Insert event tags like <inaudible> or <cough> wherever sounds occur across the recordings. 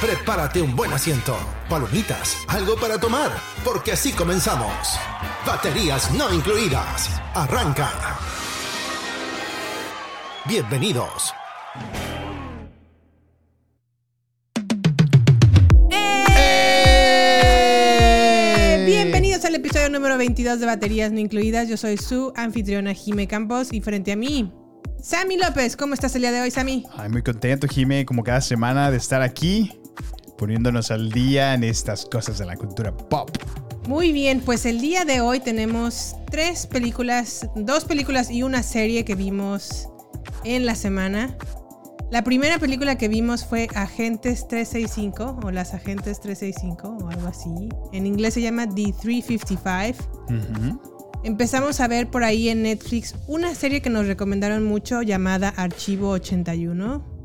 Prepárate un buen asiento, palomitas, algo para tomar, porque así comenzamos. Baterías no incluidas. Arranca. Bienvenidos. ¡Eh! Bienvenidos al episodio número 22 de Baterías No Incluidas. Yo soy su anfitriona Jime Campos y frente a mí, Sammy López. ¿Cómo estás el día de hoy, Sammy? Ay, muy contento, Jime, como cada semana de estar aquí, poniéndonos al día en estas cosas de la cultura pop. Muy bien, pues el día de hoy tenemos tres películas, dos películas y una serie que vimos en la semana. La primera película que vimos fue Agentes 365 o Las Agentes 365 o algo así. En inglés se llama The 355. Ujú. Empezamos a ver por ahí en Netflix una serie que nos recomendaron mucho llamada Archivo 81.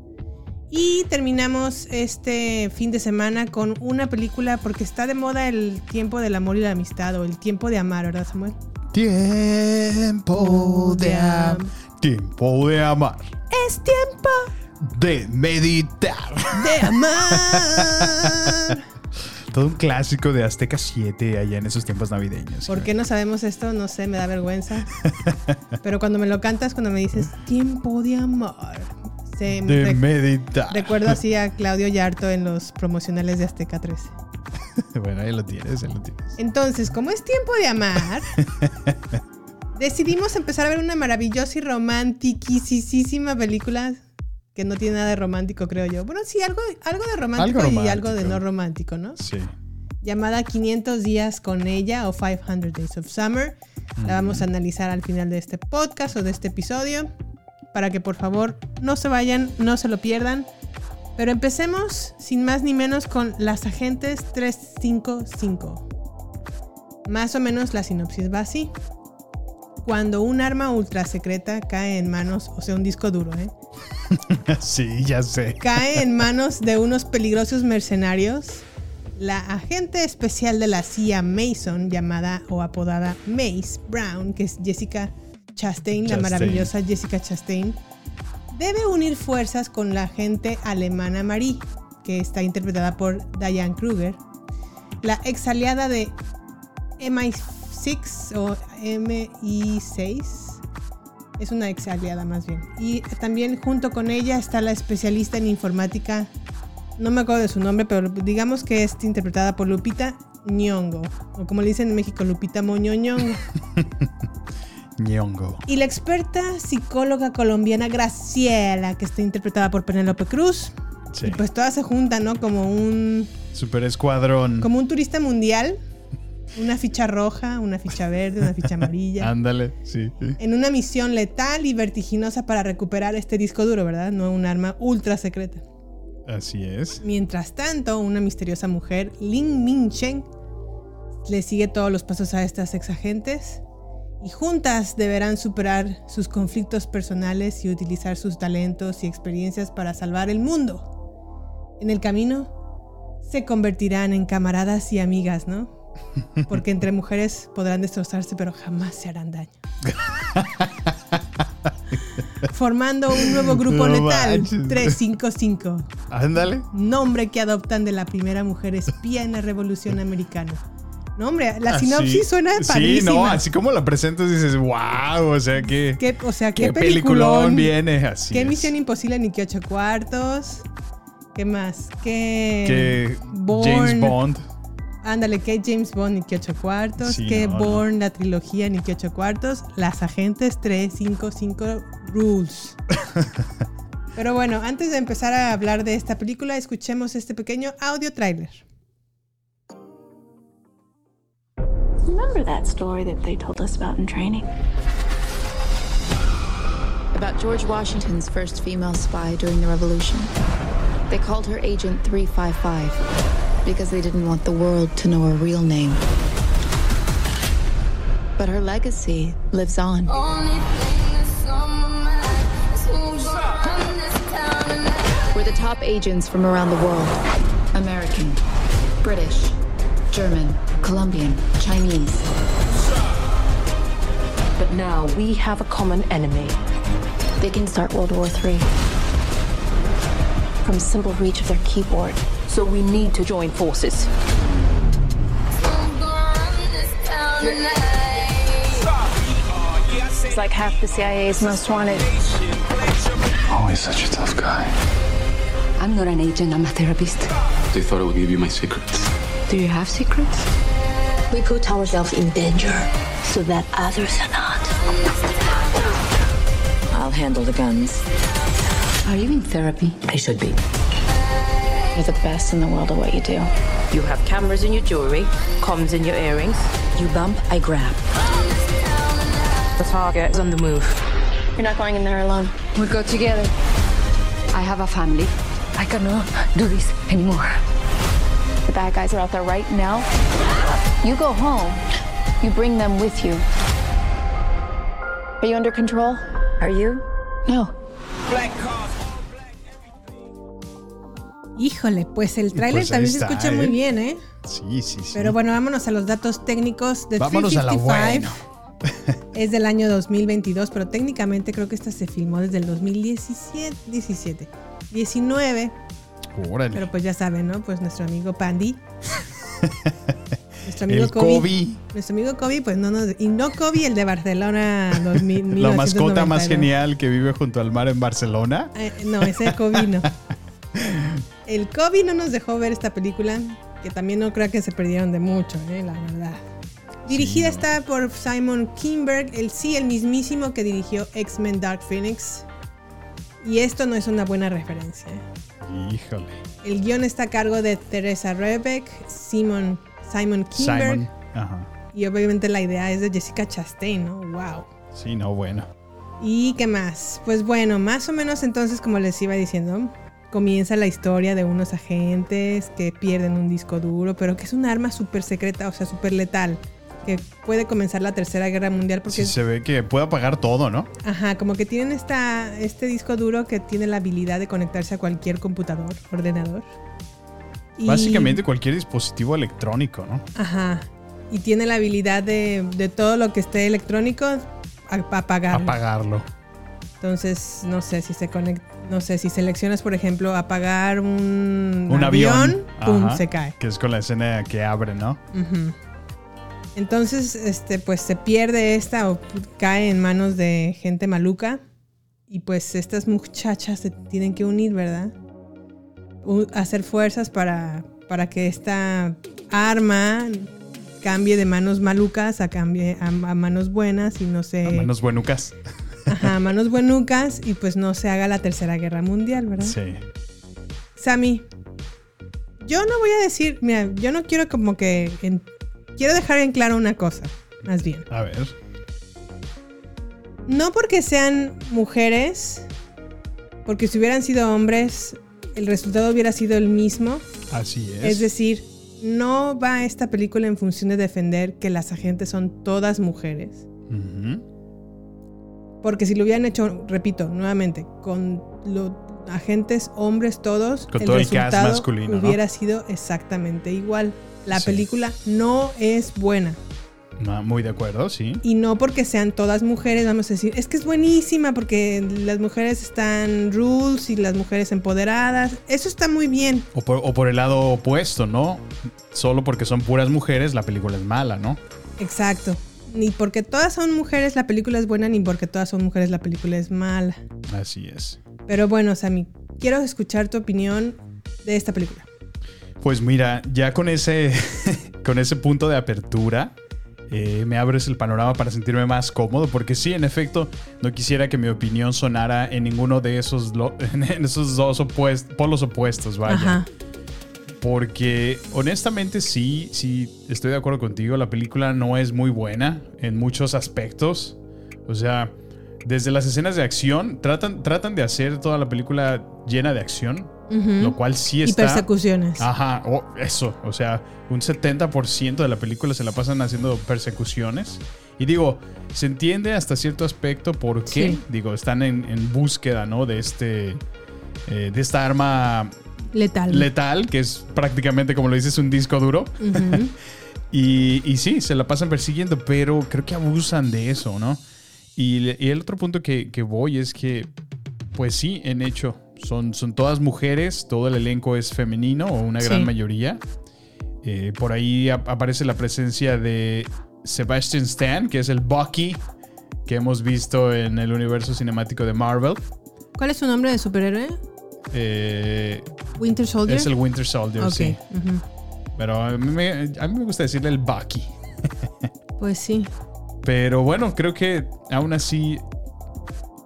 Y terminamos este fin de semana con una película porque está de moda el tiempo del amor y la amistad o el tiempo de amar, ¿verdad Samuel? Tiempo de amar. Tiempo de amar. Es tiempo De meditar. de amar. <laughs> Todo un clásico de Azteca 7 allá en esos tiempos navideños. ¿Por qué no sabemos esto? No sé, me da vergüenza. <laughs> Pero cuando me lo cantas, cuando me dices tiempo de amar, De rec- meditar. recuerdo así a <laughs> Claudio Yarto en los promocionales de Azteca 13. bueno, ahí lo tienes, ahí lo tienes. Entonces, como es tiempo de amar, <laughs> decidimos empezar a ver una maravillosa y romantiquísima película que no tiene nada de romántico, creo yo. Bueno, sí, algo, algo de romántico, Algo y algo de romántico. no romántico, ¿no? Sí. Llamada 500 días con ella o 500 Days of Summer. La vamos a analizar al final de este podcast o de este episodio. Para que por favor no se vayan, no se lo pierdan. Pero empecemos sin más ni menos con Las Agentes 355. Más o menos la sinopsis va así. Cuando un arma ultra secreta cae en manos, o sea, un disco duro, ¿eh? <laughs> sí, ya sé. cae en <laughs> manos de unos peligrosos mercenarios, la agente especial de la CIA Mason, llamada o apodada Mace Brown, que es Jessica Chastain, la maravillosa Jessica Chastain, debe unir fuerzas con la agente alemana Marie, que está interpretada por Diane Kruger, la ex aliada de MI6 o MI6. Es una ex aliada más bien. Y también junto con ella está la especialista en informática. No me acuerdo de su nombre, pero digamos que es interpretada por Lupita Nyong'o. O como le dicen en México, Lupita Moñoñongo. Ñongo. <laughs> y la experta psicóloga colombiana Graciela, que está interpretada por Penélope Cruz. Sí. Y pues todas se juntan, ¿no? Como un, Super escuadrón. como un turista mundial. Una ficha roja, una ficha verde, una ficha amarilla. <laughs> Ándale, sí. sí. en una misión letal y vertiginosa para recuperar este disco duro, ¿verdad? No un arma ultra secreta. Así es. Mientras tanto, una misteriosa mujer, Lin Min Chen, le sigue todos los pasos a estas ex agentes y juntas deberán superar sus conflictos personales y utilizar sus talentos y experiencias para salvar el mundo. En el camino, se convertirán en camaradas y amigas, ¿no? <laughs> Porque entre mujeres podrán destrozarse, pero jamás se harán daño. <laughs> Formando un nuevo grupo No letal, manches. 355 Ándale. nombre que adoptan de la primera mujer espía en la Revolución Americana. No, hombre, la Así- sinopsis suena Sí, padrísima. no, así como la presentas dices, wow, o sea, que ¿Qué, o sea, qué, qué peliculón, peliculón viene así. Qué es. Misión Imposible ni qué ocho cuartos. ¿Qué más? ¿Qué, Que. James Bond. Ándale, que James Bond ni que ocho cuartos, Sí, que no, Bourne, la trilogía ni que ocho cuartos, las agentes 355 rules. <laughs> Pero bueno, antes de empezar a hablar de esta película, escuchemos este pequeño audio trailer. Remember that story that they told us about in training? about George Washington's first female spy during the Revolution. They called her Agent 355 because they didn't want the world to know her real name. But her legacy lives on. We're the top agents from around the world American, British, German, Colombian, Chinese. But now we have a common enemy. They can start World War III. From simple reach of their keyboard. So we need to join forces. It's like half the CIA's most wanted. Always such a tough guy. I'm not an agent, I'm a therapist. They thought I would give you my secrets. Do you have secrets? We put ourselves in danger so that others are not. I'll handle the guns. Are you in therapy? I should be. You're the best in the world at what you do. You have cameras in your jewelry, comms in your earrings. You bump, I grab. The target is on the move. You're not going in there alone. We go together. I have a family. I cannot do this anymore. The bad guys are out there right now. You go home. You bring them with you. Are you under control? Are you? No. Híjole, pues el tráiler Pues ahí también se escucha ¿eh? muy bien, ¿eh? Sí, sí, sí. Pero bueno, vámonos a los datos técnicos de Vámonos a la 355. buena. <laughs> Es del año 2022, pero técnicamente creo que esta se filmó desde el 2017, 17, 19. Órale. Pero pues ya saben, ¿no? Pues nuestro amigo Pandy. <laughs> nuestro amigo el Kobe. Kobe, Nuestro amigo Kobe, pues no nos. Y no Kobe, el de Barcelona 2000. <laughs> la mascota 1992. más genial que vive junto al mar en Barcelona. Eh, no, ese Kobe no. <laughs> El Kobe no nos dejó ver esta película, que también no creo que se perdieron de mucho, eh, la verdad. Dirigida no. está por Simon Kinberg, el sí, el mismísimo que dirigió X-Men Dark Phoenix. Y esto no es una buena referencia. Híjole. El guion está a cargo de Teresa Rebeck, Simon, Simon Kinberg. Simon. Ajá. Y obviamente la idea es de Jessica Chastain, ¿no? ¡Wow! Sí, no, bueno. ¿Y qué más? Pues bueno, más o menos entonces, como les iba diciendo, comienza la historia de unos agentes que pierden un disco duro, pero que es un arma súper secreta, o sea, súper letal, que puede comenzar la Tercera Guerra Mundial porque, Sí, se ve que puede apagar todo, ¿no? ajá, como que tienen esta, este disco duro que tiene la habilidad de conectarse a cualquier computador, ordenador. Y- Básicamente cualquier dispositivo electrónico, ¿no? Ajá. Y tiene la habilidad de, de todo lo que esté electrónico, apagarlo. Apagarlo. Entonces, no sé si se conecta, no sé si seleccionas, por ejemplo, apagar un, Un avión. pum, Ajá, se cae. Que es con la escena que abre, ¿no? Ujú. Entonces, este, pues se pierde esta o cae en manos de gente maluca. Y pues estas muchachas se tienen que unir, ¿verdad? U- hacer fuerzas para, para que esta arma cambie de manos malucas a, cambie, a, a manos buenas y no se... A manos buenucas. Ajá, manos buenucas y pues no se haga la tercera guerra mundial, ¿verdad? Sí. Sammy, yo no voy a decir, mira, yo no quiero como que... en- quiero dejar en claro una cosa, más bien. A ver. No porque sean mujeres, porque si hubieran sido hombres, el resultado hubiera sido el mismo. Así es. Es decir, no va esta película en función de defender que las agentes son todas mujeres. Porque si lo hubieran hecho, repito, nuevamente, con los agentes hombres todos, Con todo el cast resultado hubiera sido exactamente igual. La Sí. película no es buena. Muy de acuerdo, sí. Y no porque sean todas mujeres, vamos a decir, es que es buenísima porque las mujeres están rules y las mujeres empoderadas. Eso está muy bien. O por, o por el lado opuesto, ¿no? Solo porque son puras mujeres, la película es mala, ¿no? Exacto. Ni porque todas son mujeres la película es buena, ni porque todas son mujeres la película es mala. Así es. Pero bueno, Sammy, quiero escuchar tu opinión de esta película. Pues mira, ya con ese <laughs> con ese punto de apertura, eh, me abres el panorama para sentirme más cómodo, porque sí, en efecto, no quisiera que mi opinión sonara en ninguno de esos, <laughs> en esos dos opuest- polos opuestos, vaya. Ajá. Porque honestamente sí, sí, estoy de acuerdo contigo, la película no es muy buena en muchos aspectos. O sea, desde las escenas de acción, tratan, tratan de hacer toda la película llena de acción, Ujú. lo cual sí Y está... persecuciones. Ajá, o eso, o sea, un 70% de la película se la pasan haciendo persecuciones. Y digo, se entiende hasta cierto aspecto por qué. Sí. Digo, están en, en búsqueda, ¿no? De este. eh, de esta arma Letal. letal, que es prácticamente, como lo dices, un disco duro. Ujú. <laughs> Y, y sí, se la pasan persiguiendo, pero creo que abusan de eso, ¿no? Y, y el otro punto que, que voy es que, pues sí, en hecho, son, son todas mujeres, todo el elenco es femenino o una gran Sí. mayoría. Eh, por ahí ap- aparece la presencia de Sebastian Stan, que es el Bucky que hemos visto en el universo cinemático de Marvel. ¿Cuál es su nombre de superhéroe? Eh, Winter Soldier. es el Winter Soldier, sí. Pero a mí, me, a mí me gusta decirle el Bucky. <laughs> Pues sí. Pero bueno, creo que aún así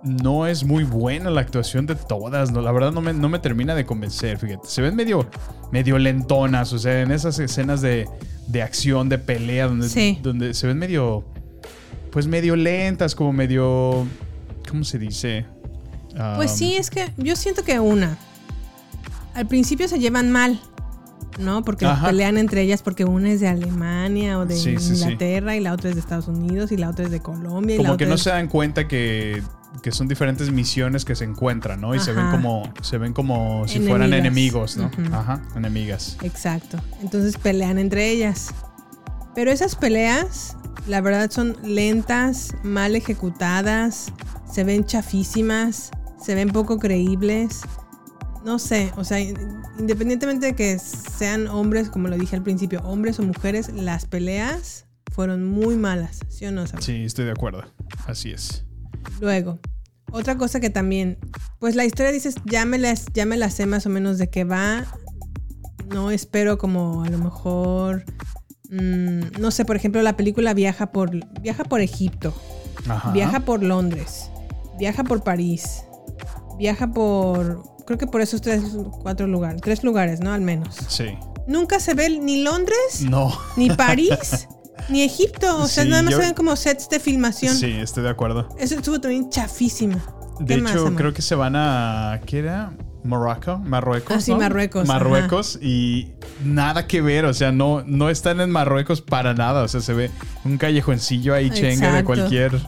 no es muy buena la actuación de todas. ¿no? La verdad no me, no me termina de convencer, fíjate. Se ven medio, medio lentonas, o sea, en esas escenas de, de acción, de pelea, donde, Sí. donde se ven medio, pues medio lentas, como medio, ¿cómo se dice? Pues Um, sí, es que yo siento que una. Al principio se llevan mal, ¿no? Porque Ajá. pelean entre ellas porque una es de Alemania o de Sí, sí, sí. Inglaterra y la otra es de Estados Unidos y la otra es de Colombia y la Como que otra no es- se dan cuenta que, que son diferentes misiones que se encuentran, ¿no? Y se ven Ajá. como, se ven como si fueran Enemigas. enemigos, ¿no? Ujú. Ajá, enemigas. Exacto. Entonces pelean entre ellas. Pero esas peleas, la verdad, son lentas, mal ejecutadas, se ven chafísimas, se ven poco creíbles. No sé, o sea, independientemente de que sean hombres, como lo dije al principio, hombres o mujeres, las peleas fueron muy malas, ¿sí o no? Saúl? Sí, estoy de acuerdo. Así es. Luego, otra cosa que también, pues la historia dices, ya me, la, ya me la sé más o menos de qué va. No espero como a lo mejor, mm, no sé, por ejemplo, la película viaja por, viaja por Egipto, Ajá. viaja por Londres, viaja por París, viaja por, creo que por esos tres, cuatro lugares, tres lugares, ¿no? Al menos. Sí. Nunca se ve ni Londres, No. ni París, <laughs> ni Egipto. O sea, Sí, nada más yo- se ven como sets de filmación. Sí, estoy de acuerdo. Eso estuvo también chafísima. De ¿Qué más, hecho, creo que se van a. ¿Qué era? Morocco, Marruecos. Ah, sí, ¿no? Marruecos, Marruecos y nada que ver, o sea, no, no están en Marruecos para nada, o sea, se ve un callejoncillo ahí chenga de cualquier.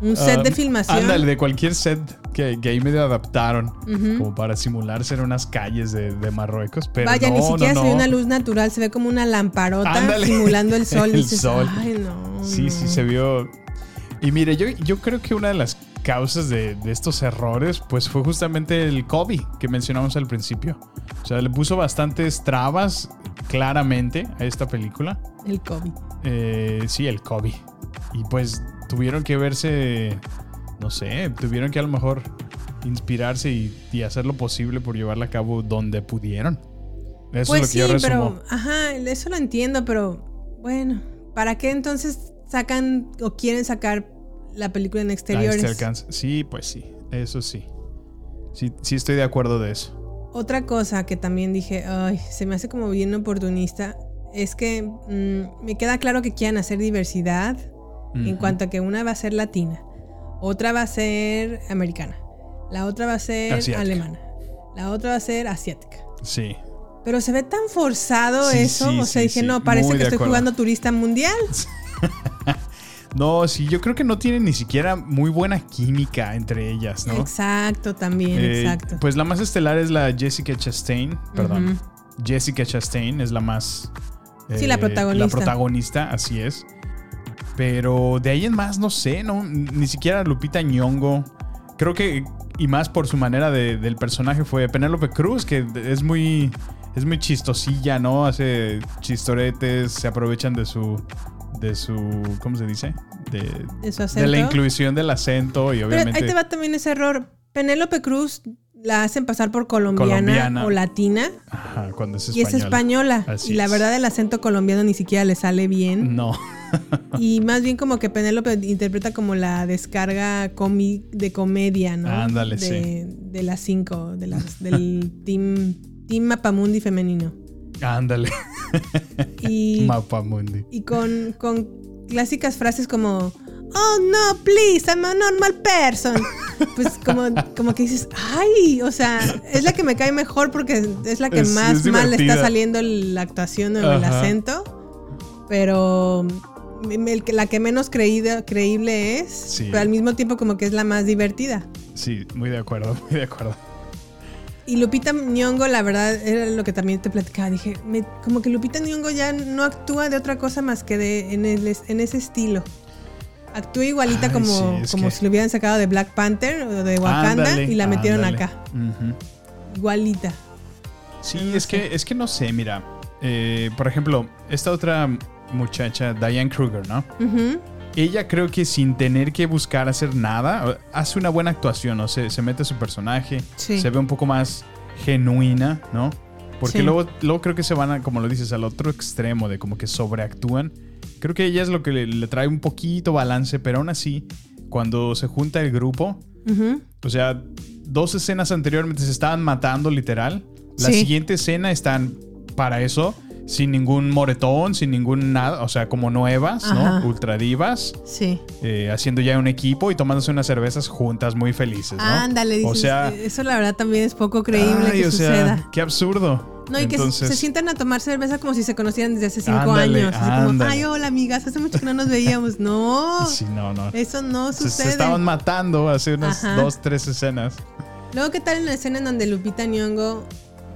Un set de um, filmación. Ándale, de cualquier set que, que ahí medio adaptaron, Ujú. como para simular ser unas calles de, de Marruecos, pero Vaya, no, ni siquiera no, se ve no. una luz natural, se ve como una lamparota Ándale. simulando el <laughs> sol. El dices, sol. Ay, no. Sí, no". sí, se vio. Y mire, yo, yo creo que una de las causas de, de estos errores, pues fue justamente el COVID que mencionamos al principio. O sea, le puso bastantes trabas claramente a esta película. El COVID. Eh, sí, el COVID. Y pues tuvieron que verse, no sé, tuvieron que a lo mejor inspirarse y, y hacer lo posible por llevarla a cabo donde pudieron. Eso pues es lo que sí, yo resumo. pero, ajá, eso lo entiendo, pero bueno, ¿para qué entonces sacan o quieren sacar la película en exteriores? cáncer. Sí, pues sí, eso sí. Sí, sí estoy de acuerdo de eso. Otra cosa que también dije, ay, se me hace como bien oportunista, es que mm, me queda claro que quieren hacer diversidad en cuanto a que una va a ser latina, otra va a ser americana, la otra va a ser Asiática. alemana, la otra va a ser asiática. Sí. Pero se ve tan forzado Sí, eso, sí, o sea, sí, dije, no, parece muy que estoy acuerdo. jugando turista mundial. <laughs> No, sí, yo creo que no tienen ni siquiera muy buena química entre ellas, ¿no? Exacto, también, Eh, exacto. Pues la más estelar es la Jessica Chastain, perdón. Jessica Chastain es la más... Sí, la eh, protagonista. La protagonista, así es. Pero de ahí en más, no sé, no, ni siquiera Lupita Nyong'o. Creo que, y más por su manera de- del personaje, fue Penélope Cruz, que es muy, es muy chistosilla, ¿no? Hace chistoretes, se aprovechan de su, de su, ¿cómo se dice? De, De su de la inclusión del acento y Pero obviamente... ahí te va también ese error. Penélope Cruz la hacen pasar por colombiana, Colombiana. o latina Ajá, cuando es y es española. Así y la verdad el acento colombiano ni siquiera le sale bien. No. <laughs> Y más bien como que Penélope interpreta como la descarga comi- de comedia, ¿no? Ándale, de, de las cinco, de las, del <laughs> team, team Mapamundi femenino. Ándale. Y, <laughs> Mapamundi. y con, con clásicas frases como Oh no, please, I'm a normal person. <laughs> Pues como, como que dices, ay, o sea, es la que me cae mejor porque es la que Es- más es mal le está saliendo la actuación o el acento. Pero el la que menos creída, creíble es, Sí. pero al mismo tiempo como que es la más divertida. Sí, muy de acuerdo, <laughs> muy de acuerdo. Y Lupita Nyong'o, la verdad, era lo que también te platicaba. Dije, me- como que Lupita Nyong'o ya no actúa de otra cosa más que de, en, el- en ese estilo. Actúa igualita Ay, como, sí, como que- si lo hubieran sacado de Black Panther o de Wakanda Ándale, y la metieron ándale. acá. Igualita. Sí, es que, es que no sé, mira. eh, por ejemplo, esta otra muchacha, Diane Kruger, ¿no? Ella creo que sin tener que buscar hacer nada, hace una buena actuación, ¿no? Se, se mete a su personaje, Sí. se ve un poco más genuina, ¿no? Porque Sí. luego, luego creo que se van, a, como lo dices, al otro extremo de como que sobreactúan. Creo que ella es lo que le, le trae un poquito balance, pero aún así, cuando se junta el grupo, o sea, dos escenas anteriormente se estaban matando literal. La Sí. siguiente escena están para eso, sin ningún moretón, sin ningún nada, o sea, como nuevas, Ajá. ¿no? Ultra divas, Sí. eh, haciendo ya un equipo y tomándose unas cervezas juntas muy felices, ¿no? Ándale, dices, O sea, eso la verdad también es poco creíble ay, que o sea, suceda. qué absurdo. No, y que se- Entonces, se sientan a tomar cerveza como si se conocieran desde hace cinco Ándale, años. Así como, ay, hola amigas, hace mucho que no nos veíamos. No, <laughs> sí, no, no. eso no Se, sucede. se estaban matando hace unas Ajá. dos, tres escenas. Luego, ¿qué tal en la escena en donde Lupita Nyong'o,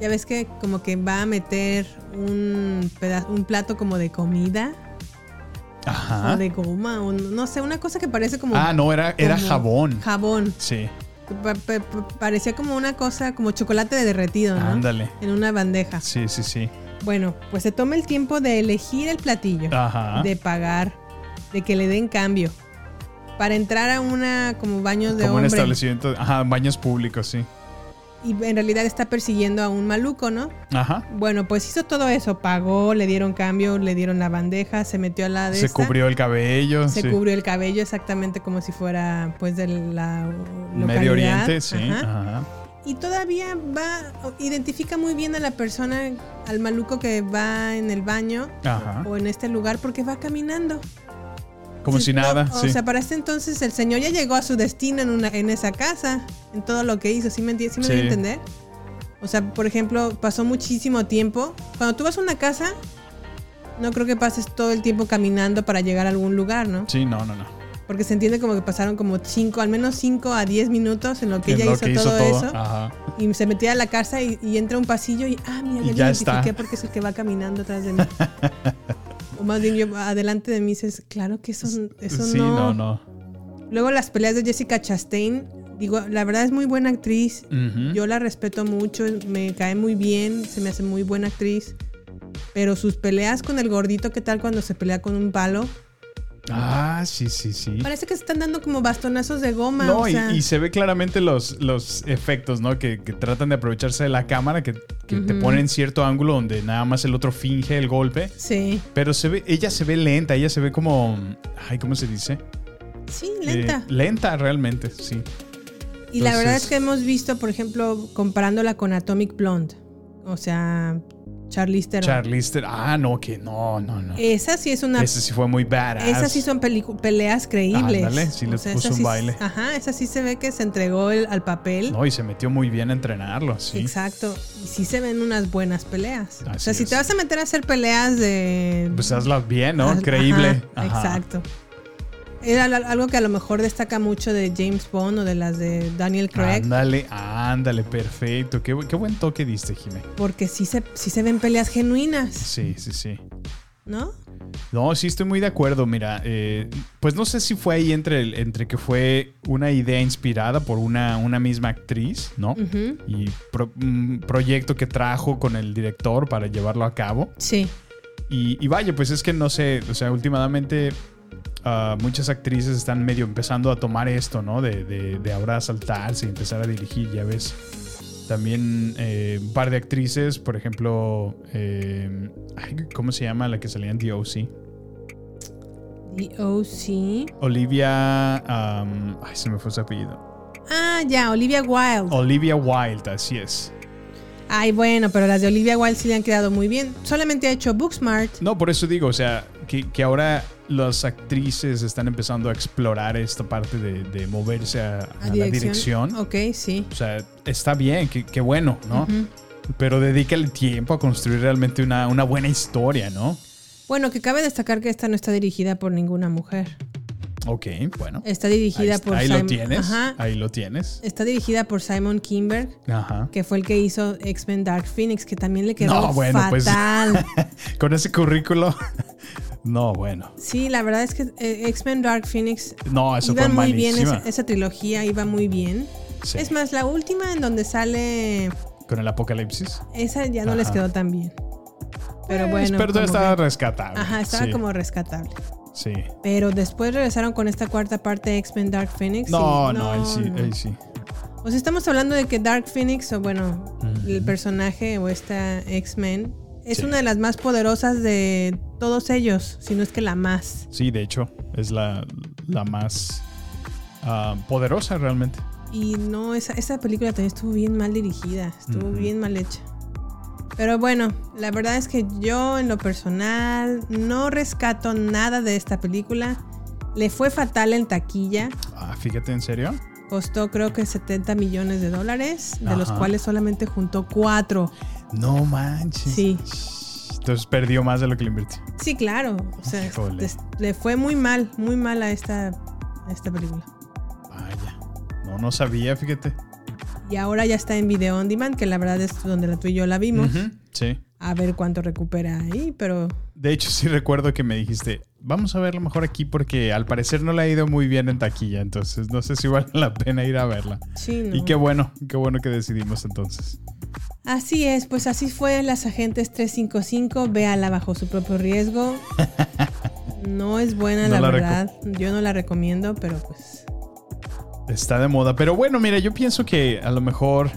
ya ves que como que va a meter un, un plato como de comida Ajá. o de goma o no, no sé, una cosa que parece como... Ah, no, era, era jabón. Jabón. Sí, Pa- pa- pa- parecía como una cosa, como chocolate de derretido, ¿no? ándale. En una bandeja. Sí, sí, sí. Bueno, pues se toma el tiempo de elegir el platillo, Ajá. de pagar, de que le den cambio. Para entrar a una como baños de Como un hombre. establecimiento, ajá, baños públicos, sí. Y en realidad está persiguiendo a un maluco, ¿no? Ajá. Bueno, pues hizo todo eso, pagó, le dieron cambio, le dieron la bandeja, se metió a la de Se esta, cubrió el cabello. se sí. cubrió el cabello exactamente como si fuera pues de la localidad. Medio Oriente, sí. Ajá. Ajá. Y todavía va, identifica muy bien a la persona, al maluco que va en el baño Ajá. o en este lugar porque va caminando. Como Sí, si no, nada, O sí. sea, para este entonces el señor ya llegó a su destino en, una, en esa casa, en todo lo que hizo. ¿Sí me, enti- sí me doy a entender? O sea, por ejemplo, pasó muchísimo tiempo. Cuando tú vas a una casa, no creo que pases todo el tiempo caminando para llegar a algún lugar, ¿no? Sí, no, no, no. Porque se entiende como que pasaron como 5, al menos 5 a 10 minutos en lo que En ella lo hizo, que todo, eso. Ajá. Y se metía a la casa y, y entra un pasillo y, ah, mira, Y ya, ya lo está. identifiqué porque es el que va caminando atrás de mí. <laughs> o más bien yo adelante de mí dices, claro que eso, eso sí, no, no. Luego las peleas de Jessica Chastain, digo, la verdad es muy buena actriz. Yo la respeto mucho, me cae muy bien, se me hace muy buena actriz. Pero sus peleas con el gordito, ¿qué tal cuando se pelea con un palo? Ah, sí, sí, sí. Parece que se están dando como bastonazos de goma. No, o y- sea, y, se ve claramente los, los efectos, ¿no? Que, que tratan de aprovecharse de la cámara, que, que te ponen cierto ángulo donde nada más el otro finge el golpe. Sí, Pero se ve, ella se ve lenta, ella se ve como. Ay, ¿cómo se dice? sí, lenta. Eh, lenta realmente, sí. y la verdad es que hemos visto, por ejemplo, comparándola con Atomic Blonde. O sea, Charlize Theron. Charlize Theron- Ah, no, que no, no, no. Esa sí es una Ese sí fue muy badass. Esas sí son peleas creíbles. Ándale, sí les puso esa un sí- baile. Ajá, esa sí se ve que se entregó el- al papel. No, y se metió muy bien a entrenarlo, sí. Exacto. Y sí se ven unas buenas peleas. o sea, si te vas a meter a hacer peleas de. Pues hazlas bien, ¿no? Creíble. Ajá. Exacto. Era al- algo que a lo mejor destaca mucho de James Bond o de las de Daniel Craig. Ándale, ándale, perfecto. Qué, qué buen toque diste, Jimé. Porque sí se, sí se ven peleas genuinas, Sí, sí, sí. ¿no? No, sí estoy muy de acuerdo. Mira, eh, pues no sé si fue ahí entre, el- entre que fue una idea inspirada por una, una misma actriz, ¿no? Y pro- un proyecto que trajo con el director para llevarlo a cabo. Sí. Y, y vaya, pues es que no sé, o sea, últimamente ah, muchas actrices están medio empezando a tomar esto, ¿no? De, de, de ahora saltarse y empezar a dirigir, ya ves. También eh, un par de actrices, por ejemplo, eh, ¿cómo se llama la que salía en The O.C.? D.O.C. Olivia. um, ay, se me fue su apellido. Ah, ya, Olivia Wilde. Olivia Wilde, así es. Ay, bueno, pero las de Olivia Wilde sí le han quedado muy bien. Solamente ha hecho Booksmart. No, por eso digo, o sea, que, que ahora las actrices están empezando a explorar esta parte de, de moverse a, a la dirección. Ok, sí. O sea, está bien, qué bueno, ¿no? Pero dedícale tiempo a construir realmente una, una buena historia, ¿no? Bueno, que cabe destacar que esta no está dirigida por ninguna mujer. Ok, bueno. Está dirigida ahí, por ahí Simon- lo tienes. Ajá. Ahí lo tienes. Está dirigida por Simon Kimberg, Ajá. que fue el que hizo X-Men Dark Phoenix, que también le quedó No, bueno, pues. fatal. <laughs> Con ese currículo. <laughs> no, bueno. Sí, la verdad es que eh, X-Men Dark Phoenix No, eso iba fue muy bien, esa, esa trilogía iba muy bien. Sí. Es más, la última en donde sale, Con el apocalipsis. esa ya no les quedó tan bien. Pero bueno. Pero estaba que- rescatable. Ajá, estaba Sí, como rescatable. Sí. Pero después regresaron con esta cuarta parte de X-Men Dark Phoenix. No, y no, ahí sí, no. ahí sí. O sea, estamos hablando de que Dark Phoenix, o bueno, el personaje o esta X-Men, es Sí. una de las más poderosas de todos ellos, si no es que la más. Sí, de hecho, es la, la más ah, poderosa realmente. Y no, esa, esa película también estuvo bien mal dirigida, estuvo bien mal hecha. Pero bueno, la verdad es que yo en lo personal no rescato nada de esta película. Le fue fatal en taquilla. Ah, fíjate, ¿en serio? Costó creo que 70 millones de dólares, de los cuales solamente juntó 4. No manches. Sí. Entonces perdió más de lo que le invirtió. Sí, claro. O sea, Híjole. le fue muy mal, muy mal a esta, a esta película. Vaya. No, no sabía, fíjate. Y ahora ya está en video on demand, que la verdad es donde la tú y yo la vimos. Sí. A ver cuánto recupera ahí, pero De hecho, sí recuerdo que me dijiste, vamos a verla mejor aquí porque al parecer no le ha ido muy bien en taquilla. Entonces no sé si vale la pena ir a verla. sí, no. Y qué bueno, qué bueno que decidimos entonces. Así es, pues así fue Las Agentes 355. Véala bajo su propio riesgo. <laughs> No es buena, No la, verdad. Yo no la recomiendo, pero pues. Está de moda. Pero bueno, mira, yo pienso que a lo mejor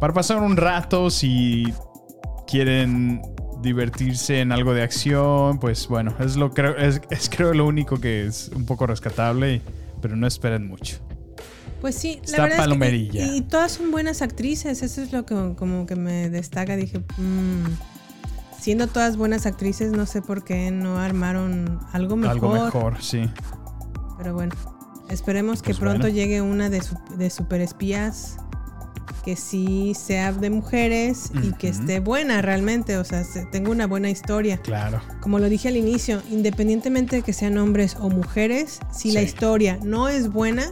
para pasar un rato, si quieren divertirse en algo de acción, pues bueno, es lo creo, es, es creo lo único que es un poco rescatable, pero no esperen mucho. Pues sí, Está la verdad palomerilla. es que. Y, y todas son buenas actrices. Eso es lo que como que me destaca. Dije, mm, siendo todas buenas actrices, no sé por qué no armaron algo mejor. Algo mejor, sí. Pero bueno, esperemos que Pues pronto bueno. llegue una de, su- de superespías que sí sea de mujeres y que esté buena realmente, o sea, se- tenga una buena historia. Claro. Como lo dije al inicio, independientemente de que sean hombres o mujeres, si la Sí. historia no es buena,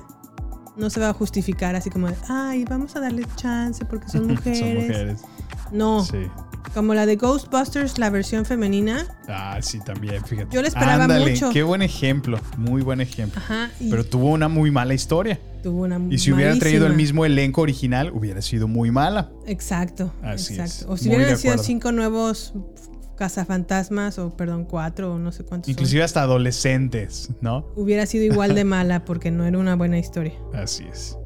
no se va a justificar así como ay, vamos a darle chance porque son <laughs> mujeres. Son mujeres. No, Sí. Como la de Ghostbusters, la versión femenina. Ah, sí, también, fíjate. Yo le esperaba Ándale, mucho. Qué buen ejemplo, muy buen ejemplo. Ajá, y Pero tuvo una muy mala historia. tuvo una Y si hubieran traído el mismo elenco original, hubiera sido muy mala. Exacto, Así exacto. es, O si muy hubieran sido cinco nuevos cazafantasmas, o perdón, cuatro, o no sé cuántos. son, Inclusive hasta adolescentes, ¿no? Hubiera sido igual de <laughs> mala porque no era una buena historia. Así es.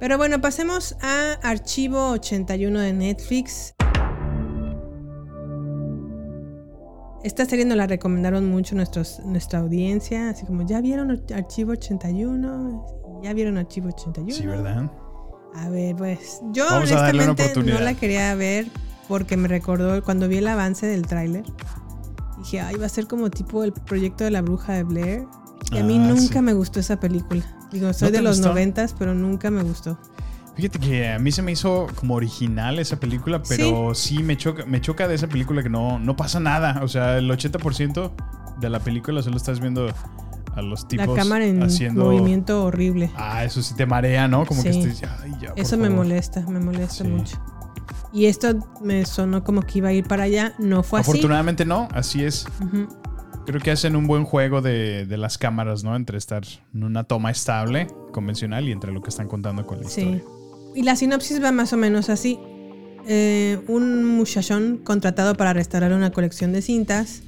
Pero bueno, pasemos a Archivo 81 de Netflix. Esta serie nos la recomendaron mucho nuestros, nuestra audiencia, así como, ¿ya vieron Ar- Archivo 81? ¿Ya vieron Archivo 81? Sí, ¿verdad? A ver, pues yo Vamos honestamente no la quería ver porque me recordó cuando vi el avance del tráiler. Dije, ay, va a ser como tipo el proyecto de la bruja de Blair. Y a mí Ah, nunca sí. me gustó esa película. Digo, soy ¿No te de los noventas, pero nunca me gustó. Fíjate que a mí se me hizo como original esa película, pero sí, me, choca, me choca de esa película que no, no pasa nada. O sea, el 80% de la película solo estás viendo a los tipos la cámara en haciendo... movimiento horrible. Ah, eso sí te marea, ¿no? Como que estés... Ay, ya, Eso me favor". molesta, me molesta Sí. mucho. Y esto me sonó como que iba a ir para allá. No fue así. Afortunadamente no, así es. Creo que hacen un buen juego de, de las cámaras, ¿no? Entre estar en una toma estable, convencional, y entre lo que están contando con la Sí. historia. Y la sinopsis va más o menos así. Eh, un muchachón contratado para restaurar una colección de cintas,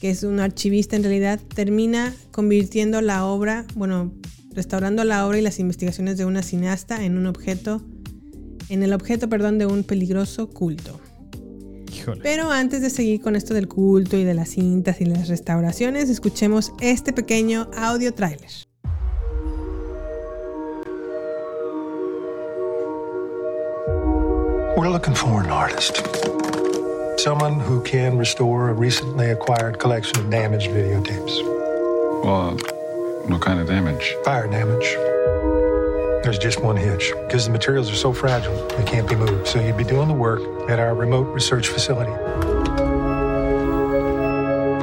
que es un archivista en realidad, termina convirtiendo la obra, bueno, restaurando la obra y las investigaciones de una cineasta en un objeto en el objeto, perdón, de un peligroso culto. Híjole. Pero antes de seguir con esto del culto y de las cintas y las restauraciones, escuchemos este pequeño audio tráiler. We're looking for an artist. Someone who can restore a recently acquired collection of damaged videotapes. Well, what kind of damage? Fire damage. There's just one hitch. Because the materials are so fragile, they can't be moved. So you'd be doing the work at our remote research facility.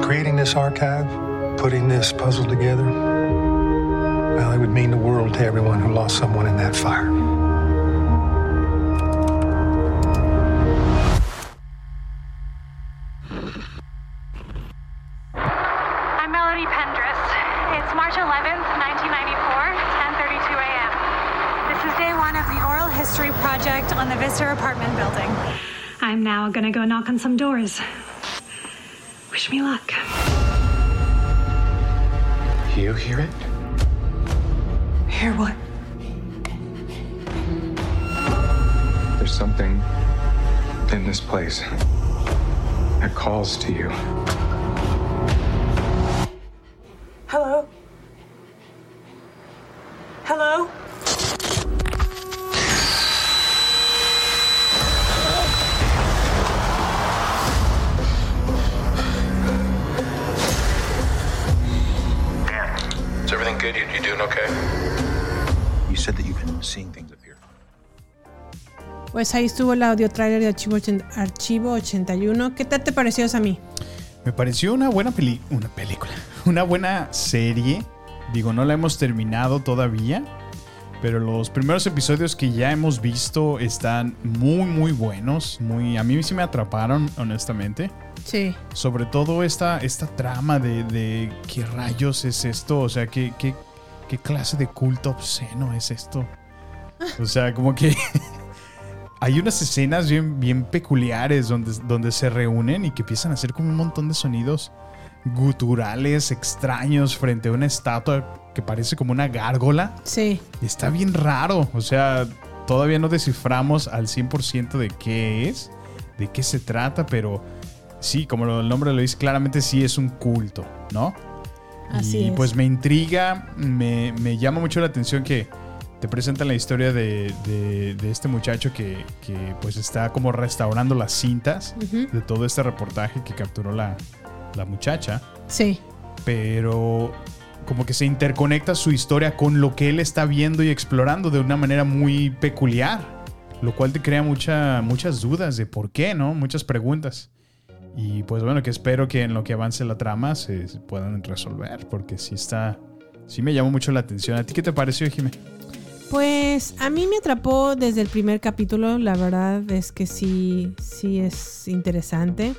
Creating this archive, putting this puzzle together, well, it would mean the world to everyone who lost someone in that fire. Gonna go knock on some doors. Wish me luck. You hear it? Hear what? There's something in this place that calls to you. Hello? Hello? Good? You, you doing okay? You said that you've been seeing things up here. Pues ahí estuvo el audio tráiler de Archivo, Archivo 81. ¿Qué tal te pareció a mí? Me pareció una buena peli una película, <laughs> una buena serie. Digo, no la hemos terminado todavía, pero los primeros episodios que ya hemos visto están muy muy buenos, muy a mí sí me atraparon honestamente. Sí. Sobre todo esta, esta trama de, de qué rayos es esto, o sea, qué, qué, qué clase de culto obsceno es esto. O sea, como que <laughs> hay unas escenas bien, bien peculiares donde, donde se reúnen y que empiezan a hacer como un montón de sonidos guturales extraños frente a una estatua que parece como una gárgola. Sí. Y está bien raro, o sea, todavía no desciframos al 100% de qué es, de qué se trata, pero sí, como lo- el nombre lo dice, claramente sí es un culto, ¿no? Así y es. pues me intriga, me, me llama mucho la atención que te presentan la historia de, de- de este muchacho que, que, pues está como restaurando las cintas de todo este reportaje que capturó la, la muchacha, Sí. pero como que se interconecta su historia con lo que él está viendo y explorando de una manera muy peculiar, lo cual te crea mucha, muchas dudas de por qué, ¿no? Muchas preguntas. Y pues bueno, que espero que en lo que avance la trama se, puedan resolver, porque sí está, sí me llamó mucho la atención. ¿A ti qué te pareció, Jimé? Pues a mí me atrapó desde el primer capítulo, la verdad es que sí, sí es interesante.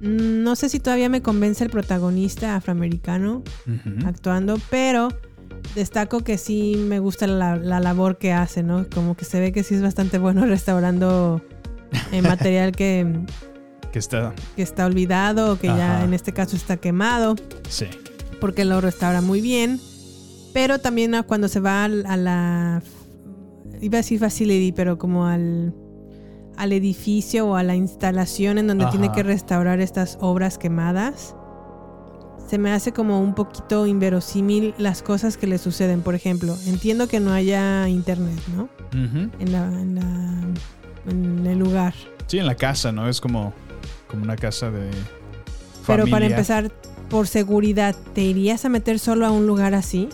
Mm, No sé si todavía me convence el protagonista afroamericano actuando, pero destaco que sí me gusta la, la labor que hace, ¿no? Como que se ve que sí es bastante bueno <laughs> restaurando eh, material que, Que está, que está olvidado o que ya en este caso está quemado sí. porque lo restaura muy bien. Pero también a cuando se va a la. Iba a decir facility, pero como al, al edificio o a la instalación en donde Ajá. tiene que restaurar estas obras quemadas. Se me hace como un poquito inverosímil las cosas que le suceden. Por ejemplo, entiendo que no haya internet, ¿no? En, la, en, la- en el lugar. Sí, en la casa, ¿no? Es como, como una casa de... Pero para empezar, por seguridad, ¿te irías a meter solo a un lugar así?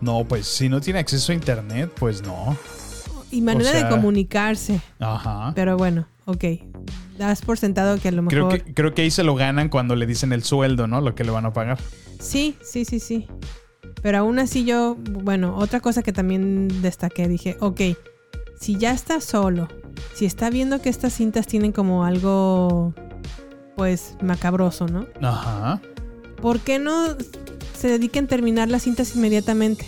No, pues si no tiene acceso a internet, pues no. Y manera O sea- de comunicarse. Ajá. Pero bueno, ok. Das por sentado que a lo Creo mejor. que, creo que ahí se lo ganan cuando le dicen el sueldo, ¿no? Lo que le van a pagar. Sí, sí, sí, sí. Pero aún así yo, bueno, otra cosa que también destaqué, dije, ok, si ya está solo, si está viendo que estas cintas tienen como algo, pues, macabroso, ¿no? Ajá. ¿Por qué no se dediquen a terminar las cintas inmediatamente?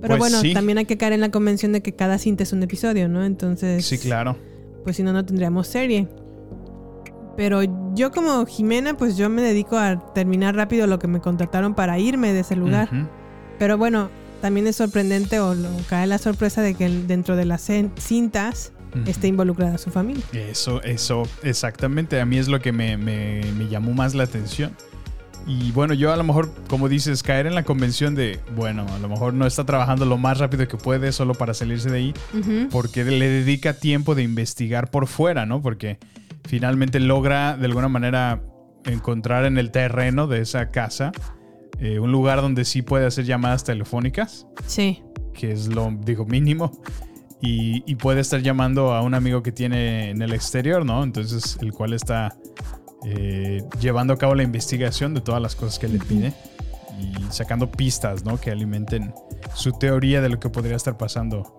Pero Pues bueno, sí. también hay que caer en la convención de que cada cinta es un episodio, ¿no? Entonces... Sí, claro. pues si no, no tendríamos serie. Pero yo como Jimena, pues yo me dedico a terminar rápido lo que me contrataron para irme de ese lugar. Pero bueno, también es sorprendente o lo- cae la sorpresa de que dentro de las cintas esté involucrada su familia. Eso, eso, exactamente. A mí es lo que me, me- me llamó más la atención. Y bueno, yo a lo mejor, como dices, caer en la convención de, bueno, a lo mejor no está trabajando lo más rápido que puede solo para salirse de ahí, porque le dedica tiempo de investigar por fuera, ¿no? Porque finalmente logra de alguna manera encontrar en el terreno de esa casa eh, un lugar donde sí puede hacer llamadas telefónicas Sí. que es lo, digo, mínimo. Y, y puede estar llamando a un amigo que tiene en el exterior, ¿no? Entonces, el cual está eh, llevando a cabo la investigación de todas las cosas que le pide y sacando pistas, ¿no? Que alimenten su teoría de lo que podría estar pasando.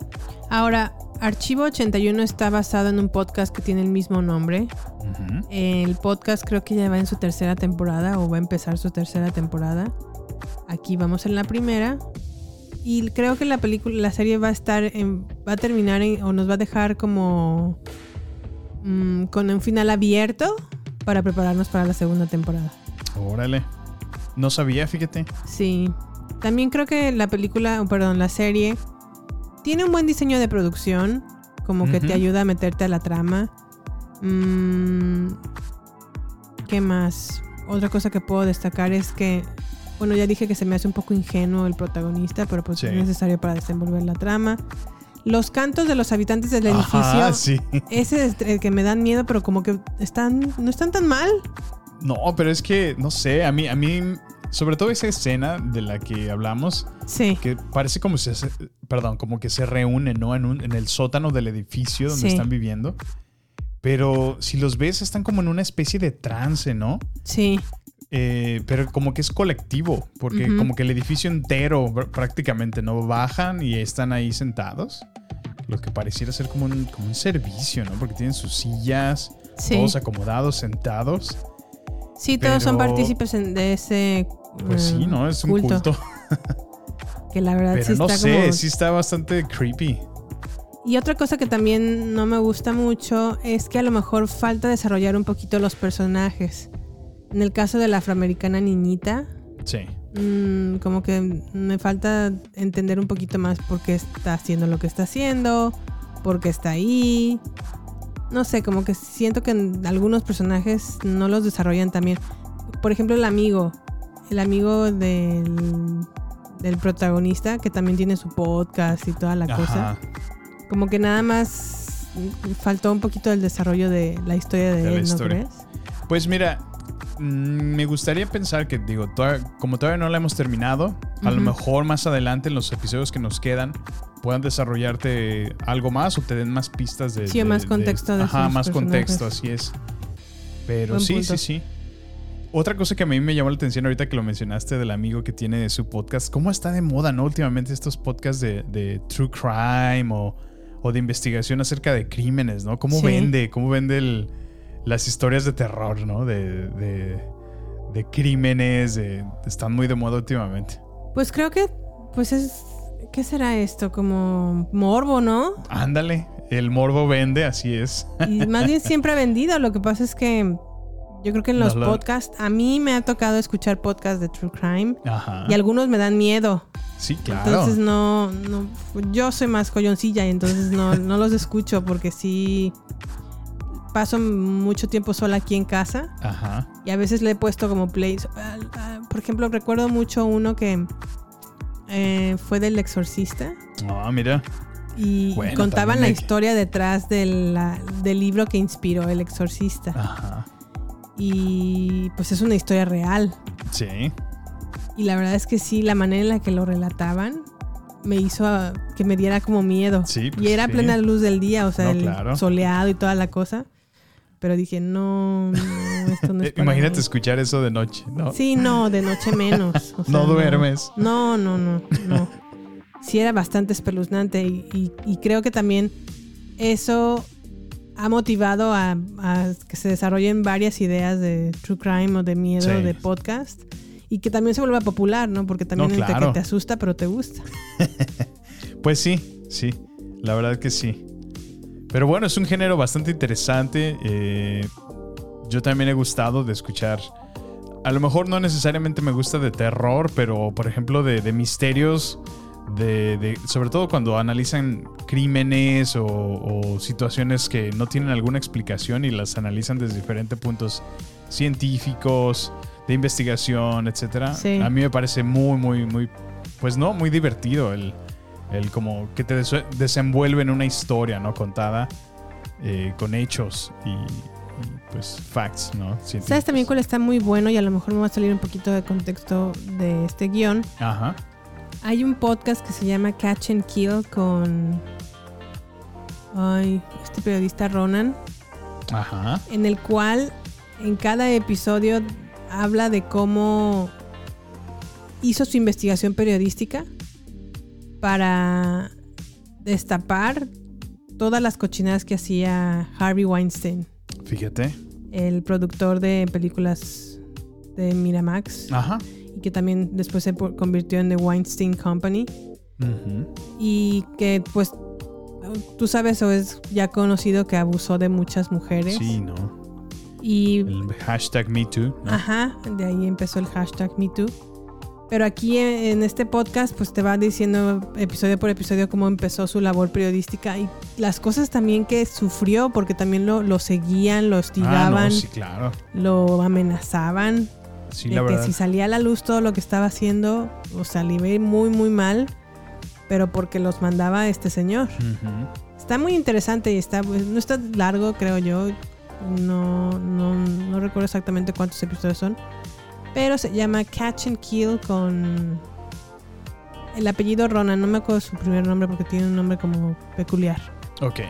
Ahora, Archivo 81 está basado en un podcast que tiene el mismo nombre. El podcast creo que ya va en su tercera temporada o va a empezar su tercera temporada. Aquí vamos en la primera. Y creo que la película, la serie va a estar en, va a terminar en- o nos va a dejar como mm, con un final abierto para prepararnos para la segunda temporada. Órale. No sabía, fíjate. Sí. También creo que la película, o perdón, la serie tiene un buen diseño de producción, como que te ayuda a meterte a la trama. Mm, ¿Qué más? Otra cosa que puedo destacar es que, bueno, ya dije que se me hace un poco ingenuo el protagonista, pero pues es necesario para desenvolver la trama. Los cantos de los habitantes del Ajá, edificio, sí. ese es el que me dan miedo, pero como que están, no están tan mal. No, pero es que, no sé, a mí, a mí, sobre todo esa escena de la que hablamos, Sí. que parece como se, perdón, como que se reúnen, ¿no? En, un- en el sótano del edificio donde Sí. están viviendo. Pero si los ves, están como en una especie de trance, ¿no? Sí. Eh, pero como que es colectivo, porque como que el edificio entero pr- prácticamente no bajan y están ahí sentados. Lo que pareciera ser como un, como un servicio, ¿no? Porque tienen sus sillas, Sí. todos acomodados, sentados. Sí, todos son partícipes de ese. Pues sí, eh, ¿no? Es un culto. <laughs> Que la verdad Pero sí no está sé, como. sí está bastante creepy. Y otra cosa que también no me gusta mucho es que a lo mejor falta desarrollar un poquito los personajes. En el caso de la afroamericana niñita, Sí. mm, como que me falta entender un poquito más por qué está haciendo lo que está haciendo, por qué está ahí. No sé, como que siento que en algunos personajes no los desarrollan también. Por ejemplo, el amigo. El amigo del, del protagonista, que también tiene su podcast y toda la cosa. Como que nada más faltó un poquito del desarrollo de la historia de, De él, ¿no historia. crees? Pues mira, me gustaría pensar que, digo, toda- como todavía no la hemos terminado, a lo mejor más adelante en los episodios que nos quedan puedan desarrollarte algo más o te den más pistas de... Sí, de- más de- contexto de Ajá, más contexto, así es. Pero Buen sí, punto. sí, sí. Otra cosa que a mí me llamó la atención ahorita que lo mencionaste del amigo que tiene su podcast, ¿cómo está de moda, no? Últimamente estos podcasts de, de true crime o, o de investigación acerca de crímenes, ¿no? ¿Cómo Sí. vende? ¿Cómo vende el- las historias de terror, ¿no? De, de, de crímenes, de- están muy de moda últimamente. Pues creo que, pues es, ¿qué será esto? Como morbo, ¿no? Ándale, el morbo vende, así es. Y más bien siempre ha vendido. Lo que pasa es que yo creo que en los No podcasts, a mí me ha tocado escuchar podcasts de True Crime Ajá. y algunos me dan miedo. Sí, claro. Entonces no, no, yo soy más colloncilla y entonces no, no los escucho porque sí paso mucho tiempo sola aquí en casa Ajá. y a veces le he puesto como plays. Ah, ah, Por ejemplo, recuerdo mucho uno que eh, fue del exorcista Ah, mira. y Bueno, contaban la hay- historia detrás de la- del libro que inspiró el exorcista. Ajá. Y pues es una historia real. Sí. Y la verdad es que sí, la manera en la que lo relataban me hizo ah, que me diera como miedo. Sí, pues y era sí. plena luz del día, o sea, No, el claro. soleado y toda la cosa. Pero dije, no, no, esto no <laughs> es Eh, para Imagínate mí. escuchar eso de noche, ¿no? Sí, no, de noche menos. o <laughs> sea, No duermes. No, no, no, no. Sí era bastante espeluznante y, y- y creo que también eso ha motivado a, a que se desarrollen varias ideas de true crime o de miedo, Sí. de podcast. Y que también se vuelva popular, ¿no? Porque también No, claro. que te asusta, pero te gusta. <laughs> Pues sí, sí, la verdad que sí. Pero bueno, es un género bastante interesante. eh, yo también he gustado de escuchar. A lo mejor no necesariamente me gusta de terror, pero por ejemplo de, de misterios de, de- sobre todo cuando analizan crímenes o, o situaciones que no tienen alguna explicación y las analizan desde diferentes puntos científicos, de investigación, etcétera. Sí. A mí me parece muy, muy, muy, pues no, muy divertido el, el como que te des- desenvuelve en una historia, ¿no? Contada eh, con hechos y, y, pues facts, ¿no? ¿Sabes Científicos. también cuál está muy bueno y a lo mejor me va a salir un poquito de contexto de este guion? Ajá. Hay un podcast que se llama Catch and Kill con ay, este periodista Ronan, Ajá. en el cual en cada episodio habla de cómo hizo su investigación periodística para destapar todas las cochinadas que hacía Harvey Weinstein, Fíjate. el productor de películas de Miramax Ajá. y que también después se convirtió en The Weinstein Company Ujú. y que pues tú sabes o es ya conocido que abusó de muchas mujeres Sí, ¿no? y El hashtag MeToo. ¿no? Ajá, de ahí empezó el hashtag MeToo. Pero aquí en este podcast pues te va diciendo episodio por episodio cómo empezó su labor periodística y las cosas también que sufrió porque también lo, lo seguían, lo Ah, hostigaban, no, sí, claro. lo amenazaban. Sí, de la que verdad. si salía a la luz todo lo que estaba haciendo, o sea, le iba muy muy mal, pero porque los mandaba este señor. Está muy interesante y está, pues, no está largo, creo yo. No, no, no recuerdo exactamente cuántos episodios son. Pero se llama Catch and Kill con el apellido Ronan. No me acuerdo su primer nombre porque tiene un nombre como peculiar. Ok.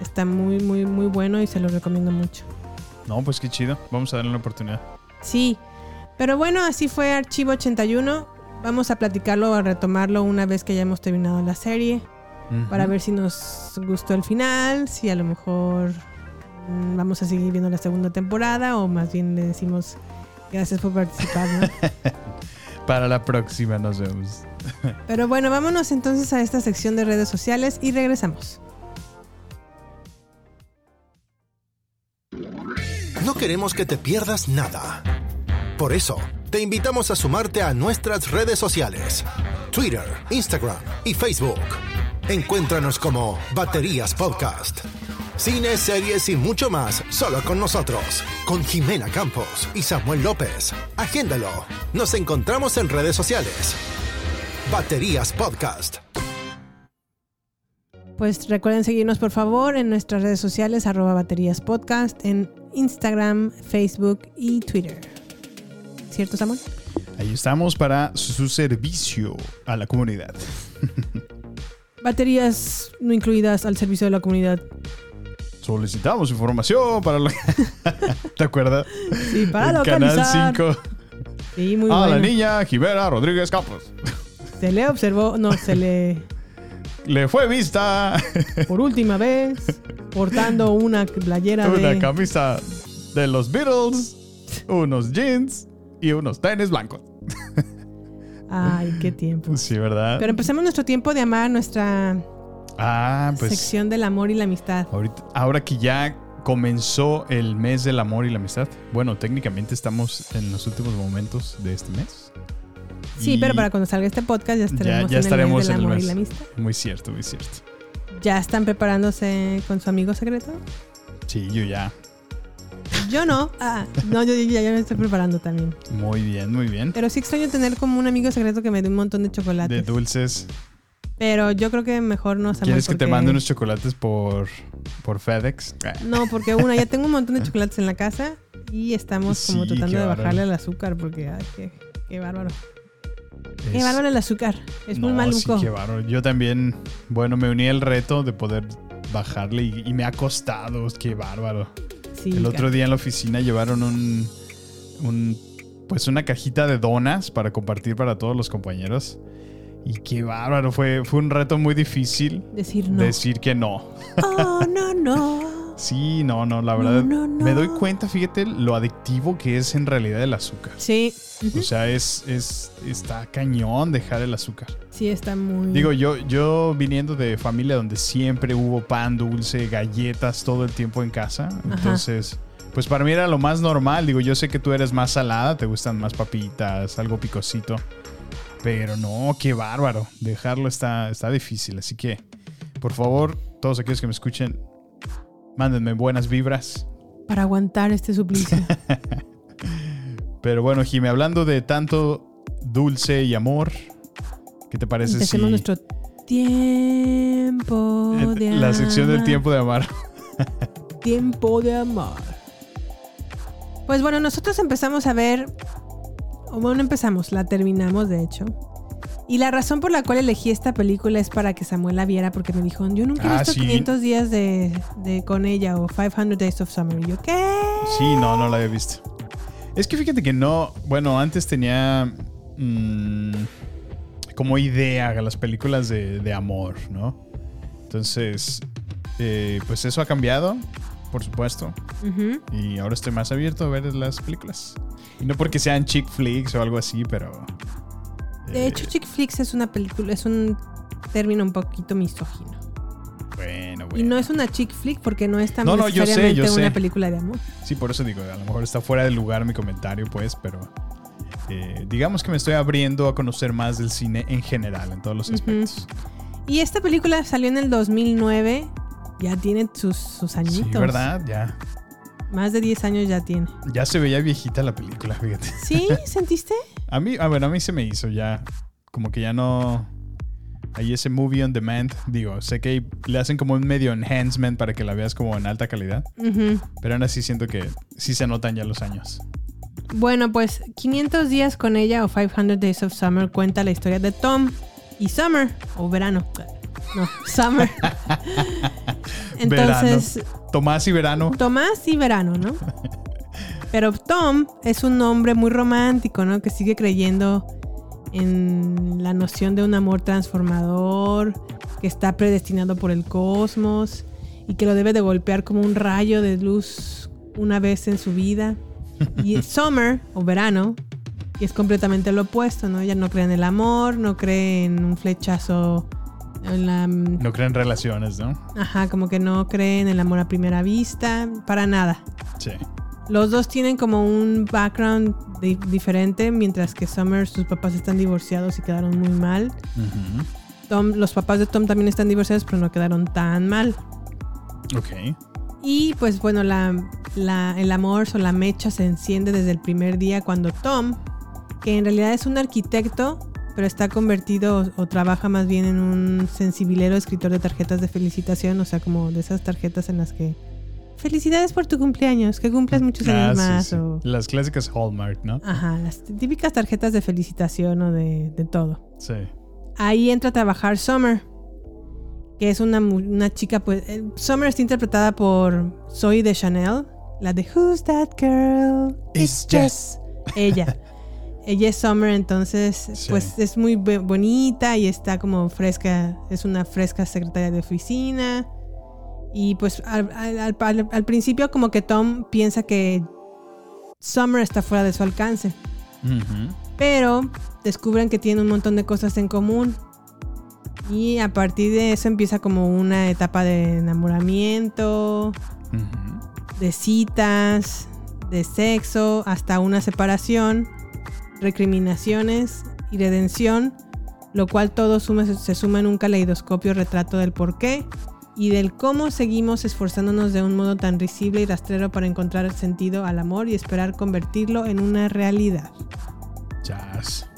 Está muy, muy, muy bueno y se lo recomiendo mucho. No, pues qué chido. Vamos a darle una oportunidad. Sí, pero bueno, así fue Archivo 81. Vamos a platicarlo, a retomarlo una vez que hayamos terminado la serie. Para ver si nos gustó el final, si a lo mejor mm, vamos a seguir viendo la segunda temporada o más bien le decimos gracias por participar. ¿no? <laughs> Para la próxima nos vemos. <laughs> Pero bueno, vámonos entonces a esta sección de redes sociales y regresamos. No queremos que te pierdas nada. Por eso, te invitamos a sumarte a nuestras redes sociales. Twitter, Instagram y Facebook. Encuéntranos como Baterías Podcast. Cine, series y mucho más solo con nosotros. Con Jimena Campos y Samuel López. Agéndalo. Nos encontramos en redes sociales. Baterías Podcast. Pues recuerden seguirnos por favor en nuestras redes sociales arroba baterías podcast en Instagram, Facebook y Twitter. ¿Cierto, Samuel? Ahí estamos para su servicio a la comunidad. <laughs> Baterías no incluidas al servicio de la comunidad. Solicitamos información para lo <laughs> ¿Te acuerdas? Sí, para localizar. Canal 5. Sí, muy a bueno. la niña Jimena Rodríguez Campos. Se le observó, no, se le <laughs> Le fue vista por última vez portando una playera una de camisa de los Beatles, unos jeans y unos tenis blancos. Ay, qué tiempo. Sí, ¿verdad? Pero empecemos nuestro tiempo de amar nuestra ah, pues sección del amor y la amistad. ahorita, ahora que ya comenzó el mes del amor y la amistad. Bueno, técnicamente estamos en los últimos momentos de este mes. Sí, Y pero para cuando salga este podcast ya estaremos, ya, en el mes del amor y mes. la amistad. Muy cierto, muy cierto. ¿Ya están preparándose con su amigo secreto? Sí, yo ya. Yo no. Ah, no, yo, yo ya, ya me estoy preparando también. Muy bien, muy bien. Pero sí extraño tener como un amigo secreto que me dé un montón de chocolates. De dulces. Pero yo creo que mejor no Samuel, ¿Quieres que te mande unos chocolates por, por FedEx? <laughs> No, porque una, ya tengo un montón de chocolates en la casa y estamos como Sí, tratando de bajarle el azúcar porque, ay, qué, qué bárbaro. Qué bárbaro el azúcar. Es muy maluco. Sí, qué bárbaro. Yo también, bueno, me uní al reto de poder bajarle y, y me ha costado. Qué bárbaro. Sí, el otro día en la oficina llevaron un, un, pues una cajita de donas para compartir para todos los compañeros. Y qué bárbaro, fue, fue un reto muy difícil Decir no. decir que no. Oh, no, no. <laughs> Sí, no, no, la verdad. no, no. Me doy cuenta, fíjate, lo adictivo que es en realidad el azúcar. Sí. O sea, es, es, está cañón dejar el azúcar. Sí, está muy. Digo, yo, yo viniendo de familia donde siempre hubo pan dulce, galletas todo el tiempo en casa. Entonces, pues para mí era lo más normal. Digo, yo sé que tú eres más salada, te gustan más papitas, algo picosito. Pero no, qué bárbaro. Dejarlo está, está difícil. Así que, por favor, todos aquellos que me escuchen, mándenme buenas vibras. Para aguantar este suplicio. <laughs> Pero bueno, Jimmy, hablando de tanto dulce y amor, ¿qué te parece si... Empecemos nuestro tiempo de amar. <laughs> La sección del tiempo de amar. Tiempo de amar. Pues bueno, nosotros empezamos a ver, bueno, empezamos, la terminamos de hecho. Y la razón por la cual elegí esta película es para que Samuel la viera, porque me dijo, yo nunca he Ah, visto sí. 500 días de, de con ella o 500 Days of Summer. Y yo, ¿qué? Sí, no, no la había visto. Es que fíjate que no, bueno, antes tenía mm, como idea las películas de, de amor, ¿no? Entonces, eh, pues eso ha cambiado, por supuesto. Y ahora estoy más abierto a ver las películas. Y no porque sean chick flicks o algo así, pero... De hecho, chick flicks es una película, es un término un poquito misógino. Bueno, Y no es una chick flick porque no es tan No, no, yo sé, necesariamente yo sé. una película de amor. Sí, por eso digo, a lo mejor está fuera de lugar mi comentario, pues, pero eh, digamos que me estoy abriendo a conocer más del cine en general, en todos los aspectos. Y esta película salió en el 2009. Ya tiene sus, sus añitos. Sí, ¿verdad? Ya, Más de 10 años ya tiene. ya se veía viejita la película, fíjate. ¿Sí? <laughs> ¿Sentiste? A mí, a ver, a mí se me hizo ya, como que ya no... Hay ese movie on demand, digo, sé que le hacen como un medio enhancement para que la veas como en alta calidad, pero aún así siento que sí se notan ya los años. Bueno, pues 500 días con ella o 500 Days of Summer cuenta la historia de Tom y Summer, o verano. No, Summer. <laughs> Entonces, Verano. Tomás y verano. Tomás y verano, ¿no? Pero Tom es un hombre muy romántico, ¿no? Que sigue creyendo en la noción de un amor transformador, que está predestinado por el cosmos y que lo debe de golpear como un rayo de luz una vez en su vida. Y <laughs> Summer, o verano, y es completamente lo opuesto, ¿no? Ella no cree en el amor, no cree en un flechazo, en la No creen relaciones, ¿no? Ajá, como que no creen en el amor a primera vista, para nada. Sí. Los dos tienen como un background di- diferente, mientras que Summer, sus papás están divorciados y quedaron muy mal. Tom, los papás de Tom también están divorciados, pero no quedaron tan mal. Ok. Y pues bueno, la, la- el amor o la mecha se enciende desde el primer día cuando Tom, que en realidad es un arquitecto, pero está convertido o, o trabaja más bien en un sensibilero escritor de tarjetas de felicitación, o sea, como de esas tarjetas en las que... Felicidades por tu cumpleaños, que cumplas muchos Ah, años sí, más. sí. O, Las clásicas Hallmark, ¿no? ajá, las típicas tarjetas de felicitación o de, de todo. Sí. Ahí entra a trabajar Summer, que es una, una chica, pues. eh, Summer está interpretada por Zoe de Chanel, la de Who's That Girl? It's Jess. Ella. <laughs> Ella es Summer, entonces, Sí. pues es muy bonita y está como fresca, es una fresca secretaria de oficina. Y pues al, al- al- al- al principio como que Tom piensa que Summer está fuera de su alcance. Pero descubren que tienen un montón de cosas en común. Y a partir de eso empieza como una etapa de enamoramiento, de citas, de sexo, hasta una separación, recriminaciones y redención, lo cual todo suma- se suma en un caleidoscopio retrato del por qué y del cómo seguimos esforzándonos de un modo tan risible y rastrero para encontrar el sentido al amor y esperar convertirlo en una realidad. Jazz.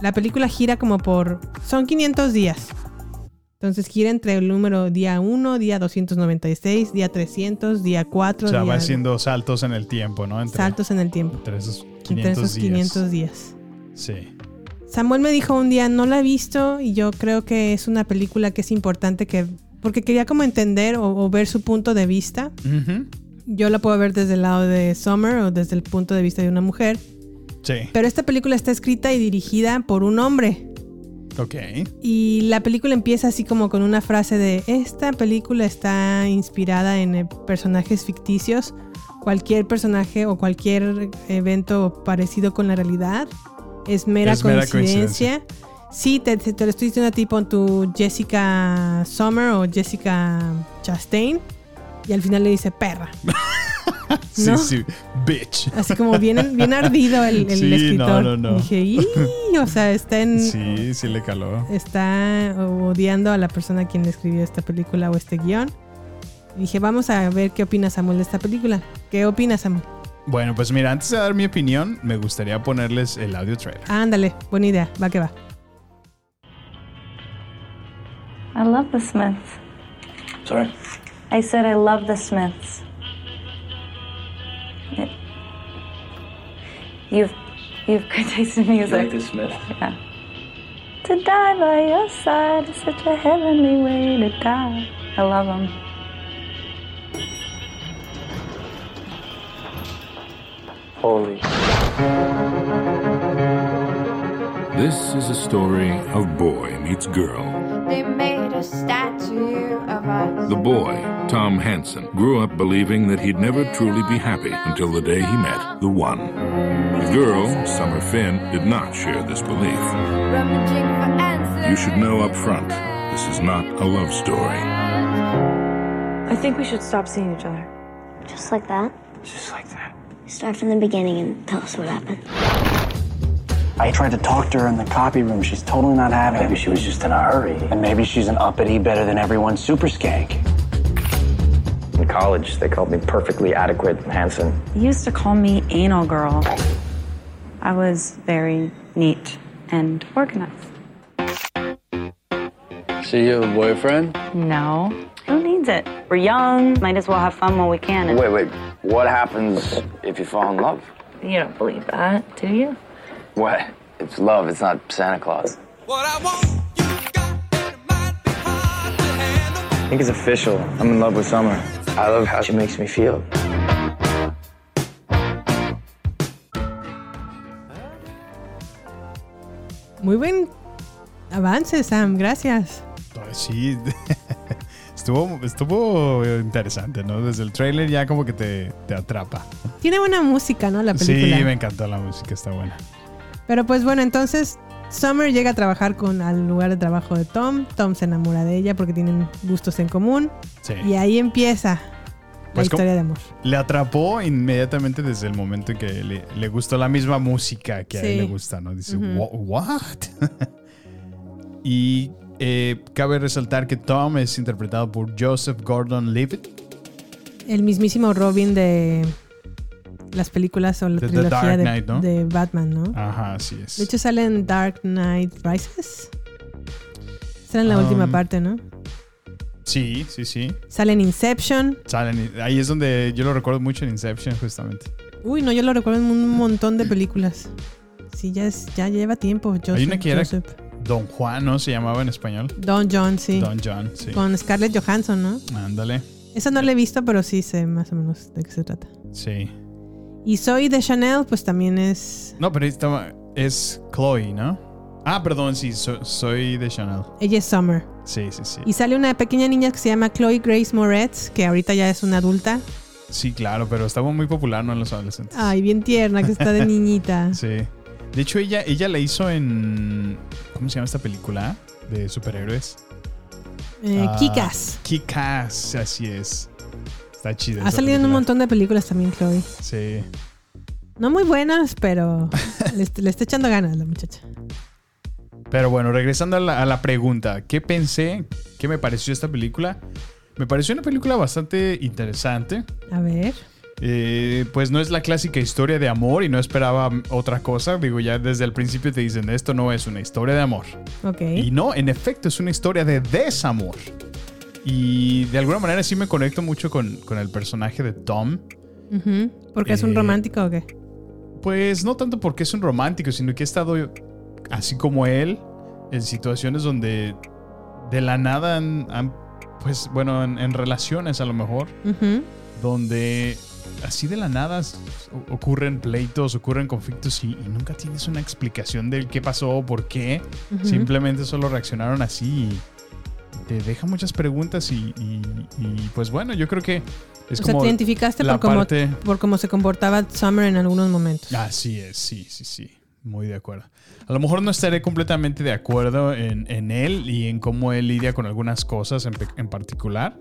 La película gira como por... Son 500 días. Entonces gira entre el número día 1, día 296, día 300, día 4, O sea, día- va haciendo saltos en el tiempo, ¿no? Entre, saltos en el tiempo. entre esos 500 Entre esos días. 500 días. Sí. Samuel me dijo un día, no la he visto y yo creo que es una película que es importante que... Porque quería como entender o, o ver su punto de vista. Yo la puedo ver desde el lado de Summer o desde el punto de vista de una mujer. Sí. Pero esta película está escrita y dirigida por un hombre. Ok. Y la película empieza así como con una frase de, esta película está inspirada en eh, personajes ficticios, cualquier personaje o cualquier evento parecido con la realidad es mera, Es mera coincidencia. Sí, te, te- te lo estoy diciendo a ti con tu Jessica Summer o Jessica Chastain. Y al final le dice perra. <laughs> Sí, ¿No? sí. Bitch. Así como bien, bien ardido el, el Sí, escritor. no, no, no. Dije, "Ih", o sea, está en. Sí, sí le caló. Está odiando a la persona a quien le escribió esta película o este guion. Y dije, vamos a ver qué opina Samuel de esta película. ¿Qué opina Samuel? Bueno, pues mira, antes de dar mi opinión, me gustaría ponerles el audio trailer. Ándale, buena idea, va que va. I love the Smiths. Sorry? I said I love the Smiths. It- you've you've good taste in music. You like the Smith? Yeah. To die by your side is such a heavenly way to die. I love them. Holy. This is a story of boy meets girl. They made a statue of us. The boy, Tom Hansen, grew up believing that he'd never truly be happy until the day he met the one. The girl, Summer Finn, did not share this belief. Rummaging for answers. You should know up front, this is not a love story. I think we should stop seeing each other. Just like that? Just like that. Start from the beginning and tell us what happened. I tried to talk to her in the copy room. She's totally not having it. Maybe she was just in a hurry. And maybe she's an uppity, better than everyone super skank. In college, they called me perfectly adequate Hanson. They used to call me anal girl. I was very neat and organized. See you have a boyfriend? No. Who needs it? We're young, might as well have fun while we can. and- Wait, wait. What happens if you fall in love? You don't believe that, do you? What? It's love, it's not Santa Claus. I think it's official. I'm in love with Summer. I love how she makes me feel. Muy buen avance, Sam, gracias. Ay, Sí, <laughs> estuvo, estuvo interesante, ¿no? Desde el trailer ya como que te, te atrapa. Tiene buena música, ¿no? La Sí, película. me encantó la música, está buena. Pero pues bueno, entonces Summer llega a trabajar con al lugar de trabajo de Tom. Tom se enamora de ella porque tienen gustos en común. Sí. Y ahí empieza la Pues, historia de amor. Le atrapó inmediatamente desde el momento en que le, le gustó la misma música que a Sí. él le gusta, ¿no? Dice, Ujú. "Wha- ¿what? <laughs> y eh, cabe resaltar que Tom es interpretado por Joseph Gordon-Levitt. El mismísimo Robin de las películas o la The trilogía de, Knight, ¿no? de Batman, ¿no? Ajá, así es. De hecho sale en Dark Knight Rises. Sale en la Um, última parte, ¿no? Sí, sí, sí. Sale en Inception. Salen, ahí es donde yo lo recuerdo mucho en Inception, justamente. Uy, no, yo lo recuerdo en un montón de películas. Sí, ya, es, ya lleva tiempo. Joseph, Hay una que era Joseph. Don Juan, ¿no? Se llamaba en español. Don John, sí. Don John, sí. Con Scarlett Johansson, ¿no? Ándale. Esa no la he visto, pero sí sé más o menos de qué se trata. Sí. Y Zoe de Chanel, pues también es. No, pero estaba. Es Chloe, ¿no? Ah, perdón, sí, so- soy de Chanel. Ella es Summer. Sí, sí, sí. Y sale una pequeña niña que se llama Chloe Grace Moretz, que ahorita ya es una adulta. Sí, claro, pero estaba muy popular, ¿no? En los adolescentes. Ay, bien tierna, que está de <laughs> niñita. Sí. De hecho, ella, ella la hizo en. ¿Cómo se llama esta película? De superhéroes. Eh, Ah, Kikas. Kikas, así es. Está chida. Ha salido en un montón de películas también, Chloe. Sí. No muy buenas, pero <laughs> le, le está echando ganas la muchacha. Pero bueno, regresando a la, a la pregunta, ¿qué pensé? ¿Qué me pareció esta película? Me pareció una película bastante interesante. A ver. Eh, pues no es la clásica historia de amor y no esperaba otra cosa. Digo, ya desde el principio te dicen, esto no es una historia de amor. Y no, en efecto, es una historia de desamor. Y de alguna manera sí me conecto mucho con, con el personaje de Tom. Ujú. ¿Porque es un Eh, romántico o qué? Pues no tanto porque es un romántico, sino que he estado así como él en situaciones donde de la nada han, han, pues bueno, en, en relaciones a lo mejor, donde así de la nada ocurren pleitos, ocurren conflictos y, y nunca tienes una explicación del qué pasó, por qué. Simplemente solo reaccionaron así y te deja muchas preguntas y, y- y, pues bueno, yo creo que es o sea, como te identificaste la por cómo, parte- por cómo se comportaba Summer en algunos momentos. Así es, sí, sí, sí. Muy de acuerdo. A lo mejor no estaré completamente de acuerdo en, en él y en cómo él lidia con algunas cosas en, en particular.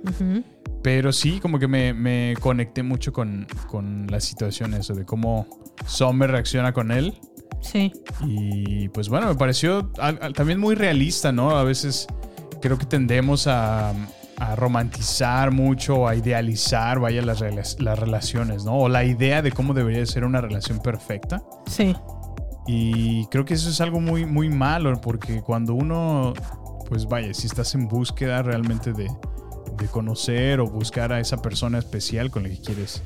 Pero sí, como que me, me conecté mucho con, con la situación, eso de cómo Summer reacciona con él. Sí. Y pues bueno, me pareció también muy realista, ¿no? A veces creo que tendemos a, a romantizar mucho, a idealizar, vaya, las, las relaciones, ¿no? O la idea de cómo debería ser una relación perfecta. Sí. Y creo que eso es algo muy, muy malo, porque cuando uno, pues vaya, si estás en búsqueda realmente de, de conocer o buscar a esa persona especial con la que quieres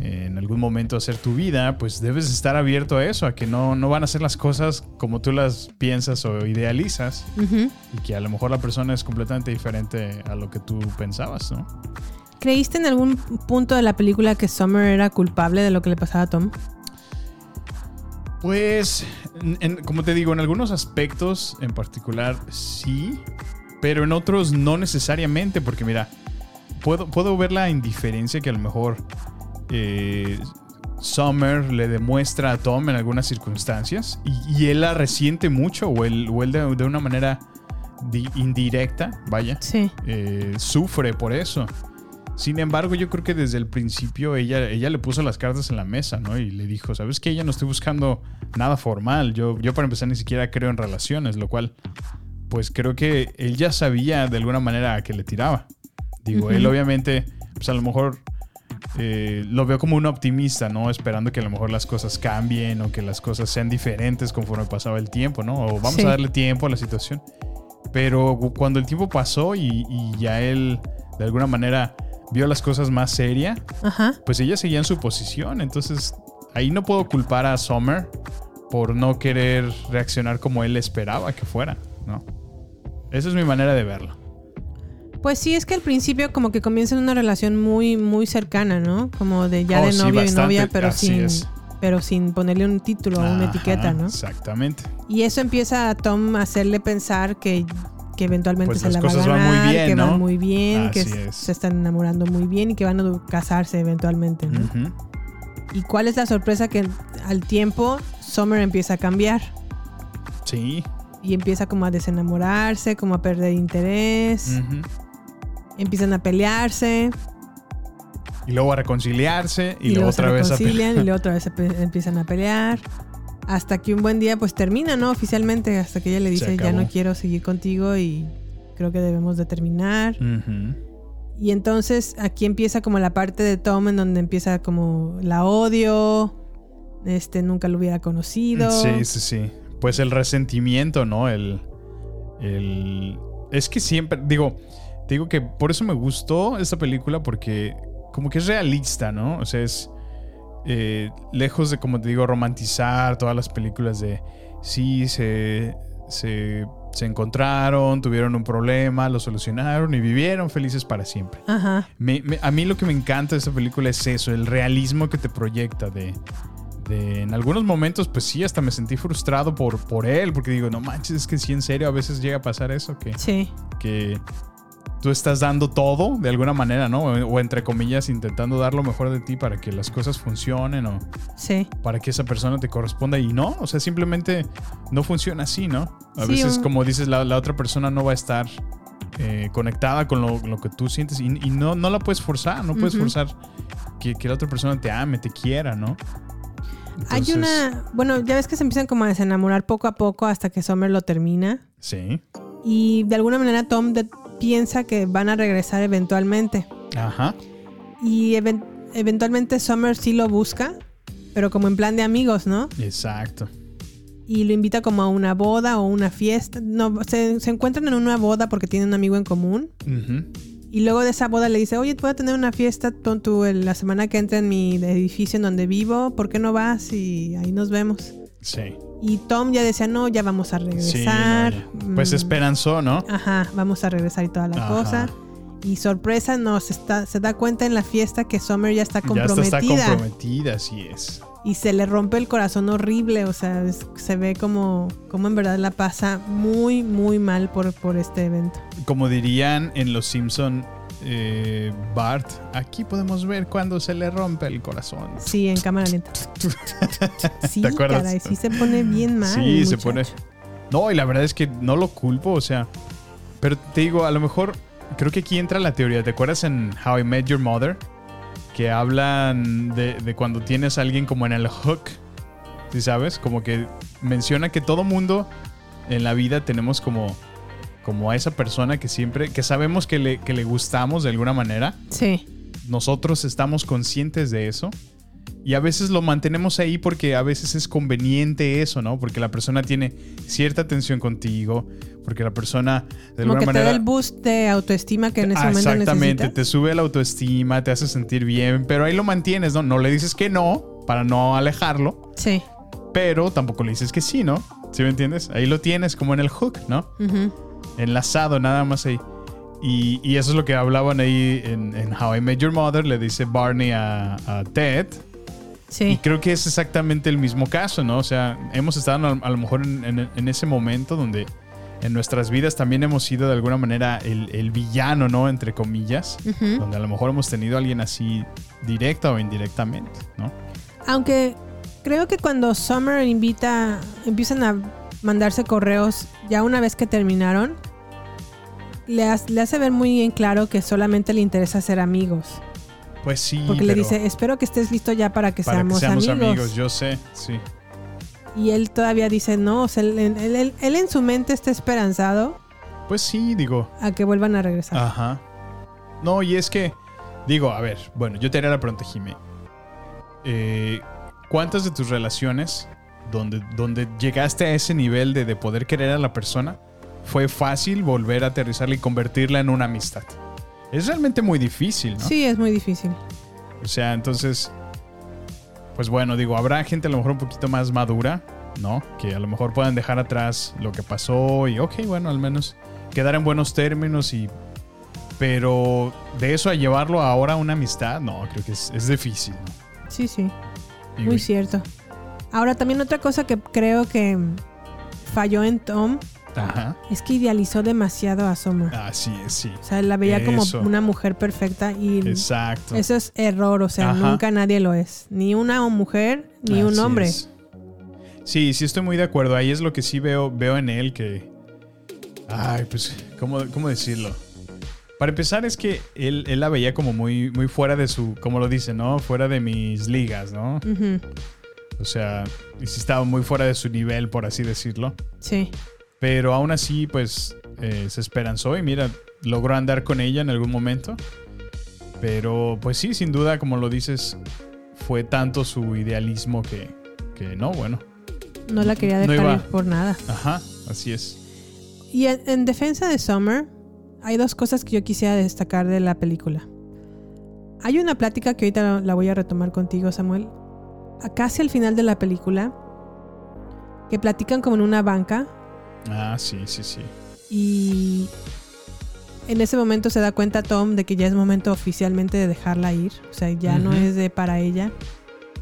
eh, en algún momento hacer tu vida, pues debes estar abierto a eso, a que no, no van a ser las cosas como tú las piensas o idealizas y que a lo mejor la persona es completamente diferente a lo que tú pensabas, ¿no? ¿Creíste en algún punto de la película que Summer era culpable de lo que le pasaba a Tom? Pues, en- en- como te digo, en algunos aspectos en particular sí, pero en otros no necesariamente, porque mira, puedo, puedo ver la indiferencia que a lo mejor eh, Summer le demuestra a Tom en algunas circunstancias y, y él la resiente mucho o él, o él de, de una manera di- indirecta, vaya, Sí. eh, sufre por eso. Sin embargo, yo creo que desde el principio ella, ella le puso las cartas en la mesa, ¿no? Y le dijo, ¿sabes qué? Ella no estoy buscando nada formal. Yo, yo para empezar ni siquiera creo en relaciones, lo cual, pues creo que él ya sabía de alguna manera a qué le tiraba. Digo, él obviamente, pues a lo mejor eh, lo veo como un optimista, ¿no? Esperando que a lo mejor las cosas cambien o que las cosas sean diferentes conforme pasaba el tiempo, ¿no? O vamos Sí. a darle tiempo a la situación. Pero cu- cuando el tiempo pasó y, y ya él de alguna manera vio las cosas más seria, Ajá. pues ella seguía en su posición. Entonces ahí no puedo culpar a Summer por no querer reaccionar como él esperaba que fuera, ¿no? Esa es mi manera de verlo. Pues sí, es que al principio como que comienzan una relación muy, muy cercana, ¿no? Como de ya Oh, de sí, novio y novia, pero sin, es. pero sin ponerle un título o una Ajá, etiqueta, ¿no? Exactamente. Y eso empieza a Tom a hacerle pensar que, que eventualmente Pues se la va a cosas van ganar, muy bien, que ¿no? van muy bien, que Así s- es. se están enamorando muy bien y que van a casarse eventualmente. ¿Y cuál es la sorpresa? Que al tiempo Summer empieza a cambiar Sí. y empieza como a desenamorarse, como a perder interés, empiezan a pelearse Y luego a reconciliarse y, y, luego otra vez a pelear. y luego <laughs> otra vez empiezan a pelear. Hasta que un buen día pues termina, ¿no? Oficialmente, hasta que ella le dice, ya no quiero seguir contigo y creo que debemos de terminar. Y entonces aquí empieza como la parte de Tom en donde empieza como la odio, este nunca lo hubiera conocido. Sí, sí, sí. Pues el resentimiento, ¿no? El, el... Es que siempre, digo, te digo que por eso me gustó esta película porque como que es realista, ¿no? O sea, es eh, lejos de, como te digo, romantizar todas las películas de, sí, se, se, se encontraron, tuvieron un problema, lo solucionaron y vivieron felices para siempre. Ajá. Me- me- a mí lo que me encanta de esta película es eso, el realismo que te proyecta de, de- en algunos momentos, pues sí, hasta me sentí frustrado por, por él, porque digo, no manches, es que sí, en serio, a veces llega a pasar eso, que, Sí. que tú estás dando todo de alguna manera, ¿no? O, o entre comillas, intentando dar lo mejor de ti para que las cosas funcionen o Sí. para que esa persona te corresponda y no, o sea, simplemente no funciona así, ¿no? A Sí, veces, un- como dices, la, la otra persona no va a estar eh, conectada con lo, lo que tú sientes y, y no, no la puedes forzar, no puedes forzar que, que la otra persona te ame, te quiera, ¿no? Hay una, bueno, ya ves que se empiezan como a desenamorar poco a poco hasta que Summer lo termina. Sí. Y de alguna manera Tom de- piensa que van a regresar eventualmente. Ajá. Y even- eventualmente Summer sí lo busca, pero como en plan de amigos, ¿no? Exacto. Y lo invita como a una boda o una fiesta. No, se, se encuentran en una boda porque tienen un amigo en común. Y luego de esa boda le dice, oye, voy a tener una fiesta en la semana que entra en mi edificio en donde vivo. ¿Por qué no vas? Y ahí nos vemos. Sí. Y Tom ya decía, no, ya vamos a Sí, regresar. no, ya. Pues Mm, esperanzó, ¿no? Ajá, vamos a regresar y toda la Ajá. cosa. Y sorpresa, no, se, está, se da cuenta en la fiesta que Summer ya está Ya comprometida. está, está comprometida, así es. y se le rompe el corazón horrible, o sea, es- se ve como, como en verdad la pasa muy, muy mal por, por este evento. Como dirían en Los Simpson, eh, Bart, aquí podemos ver cuando se le rompe el corazón. Sí, en cámara lenta. <laughs> Sí, ¿Te acuerdas? caray, sí se pone bien mal. Sí, se pone. No, y la verdad es que no lo culpo, o sea. Pero te digo, a lo mejor creo que aquí entra la teoría. ¿Te acuerdas en How I Met Your Mother? Que hablan de, de cuando tienes a alguien como en el hook. ¿Sí sabes? Como que menciona que todo mundo en la vida tenemos como, como a esa persona que siempre, que sabemos que le, que le gustamos de alguna manera. Sí. Nosotros estamos conscientes de eso. Y a veces lo mantenemos ahí porque a veces es conveniente eso, ¿no? Porque la persona tiene cierta atención contigo, porque la persona de Como alguna que te manera... da el boost de autoestima que en ese momento Exactamente, necesitas. te sube la autoestima, te hace sentir bien, pero ahí lo mantienes, ¿no? No le dices que no para no alejarlo, Sí. pero tampoco le dices que sí, ¿no? ¿Sí me entiendes? Ahí lo tienes como en el hook, ¿no? Ujú. Enlazado nada más ahí. Y, y eso es lo que hablaban ahí en, en How I Met Your Mother, le dice Barney a, a Ted. Y Sí. creo que es exactamente el mismo caso, ¿no? O sea, hemos estado a, a lo mejor en, en- en ese momento donde en nuestras vidas también hemos sido de alguna manera el, el villano, ¿no? Entre comillas. Donde a lo mejor hemos tenido a alguien así directa o indirectamente, ¿no? Aunque creo que cuando Summer invita, empiezan a mandarse correos ya una vez que terminaron, le, hace- le hace ver muy en claro que solamente le interesa ser amigos. Pues sí. Porque le dice, espero que estés listo ya para que para seamos, que seamos amigos. amigos. yo sé, sí. Y él todavía dice, no, o sea, él, él- él- él en su mente está esperanzado Pues sí, digo. a que vuelvan a regresar. Ajá. No, y es que, digo, a ver, bueno, yo te haría la pregunta, Jimé. Eh, ¿Cuántas de tus relaciones donde, donde llegaste a ese nivel de, de poder querer a la persona fue fácil volver a aterrizarla y convertirla en una amistad? Es realmente muy difícil, ¿no? Sí, es muy difícil. O sea, entonces, pues bueno, digo, habrá gente a lo mejor un poquito más madura, ¿no? Que a lo mejor puedan dejar atrás lo que pasó y, ok, bueno, al menos quedar en buenos términos y... Pero de eso a llevarlo ahora a una amistad, no, creo que es, es difícil, ¿no? Sí, sí. Y- Muy cierto. Ahora, también otra cosa que creo que falló en Tom Ajá. es que idealizó demasiado a Summer. Así es, sí. O sea, la veía como una mujer perfecta y Exacto. eso es error. O sea, Ajá. nunca nadie lo es. Ni una mujer, ni un hombre. es. Sí, sí estoy muy de acuerdo. Ahí es lo que sí veo, veo en él que... Ay, pues, ¿cómo, cómo decirlo? Para empezar es que él, él la veía como muy, muy fuera de su, como lo dice, ¿no? Fuera de mis ligas, ¿no? O sea, y sí estaba muy fuera de su nivel, por así decirlo. Sí. Pero aún así, pues, eh, se esperanzó y mira, logró andar con ella en algún momento. Pero, pues sí, sin duda, como lo dices, fue tanto su idealismo que, que no, bueno. No la quería No dejar ir por nada. Ajá, así es. Y en, en defensa de Summer, hay dos cosas que yo quisiera destacar de la película. Hay una plática que ahorita la voy a retomar contigo, Samuel. A casi al final de la película, que platican como en una banca Ah, sí, sí, sí. y en ese momento se da cuenta Tom de que ya es momento oficialmente de dejarla ir. O sea, ya no es de para ella.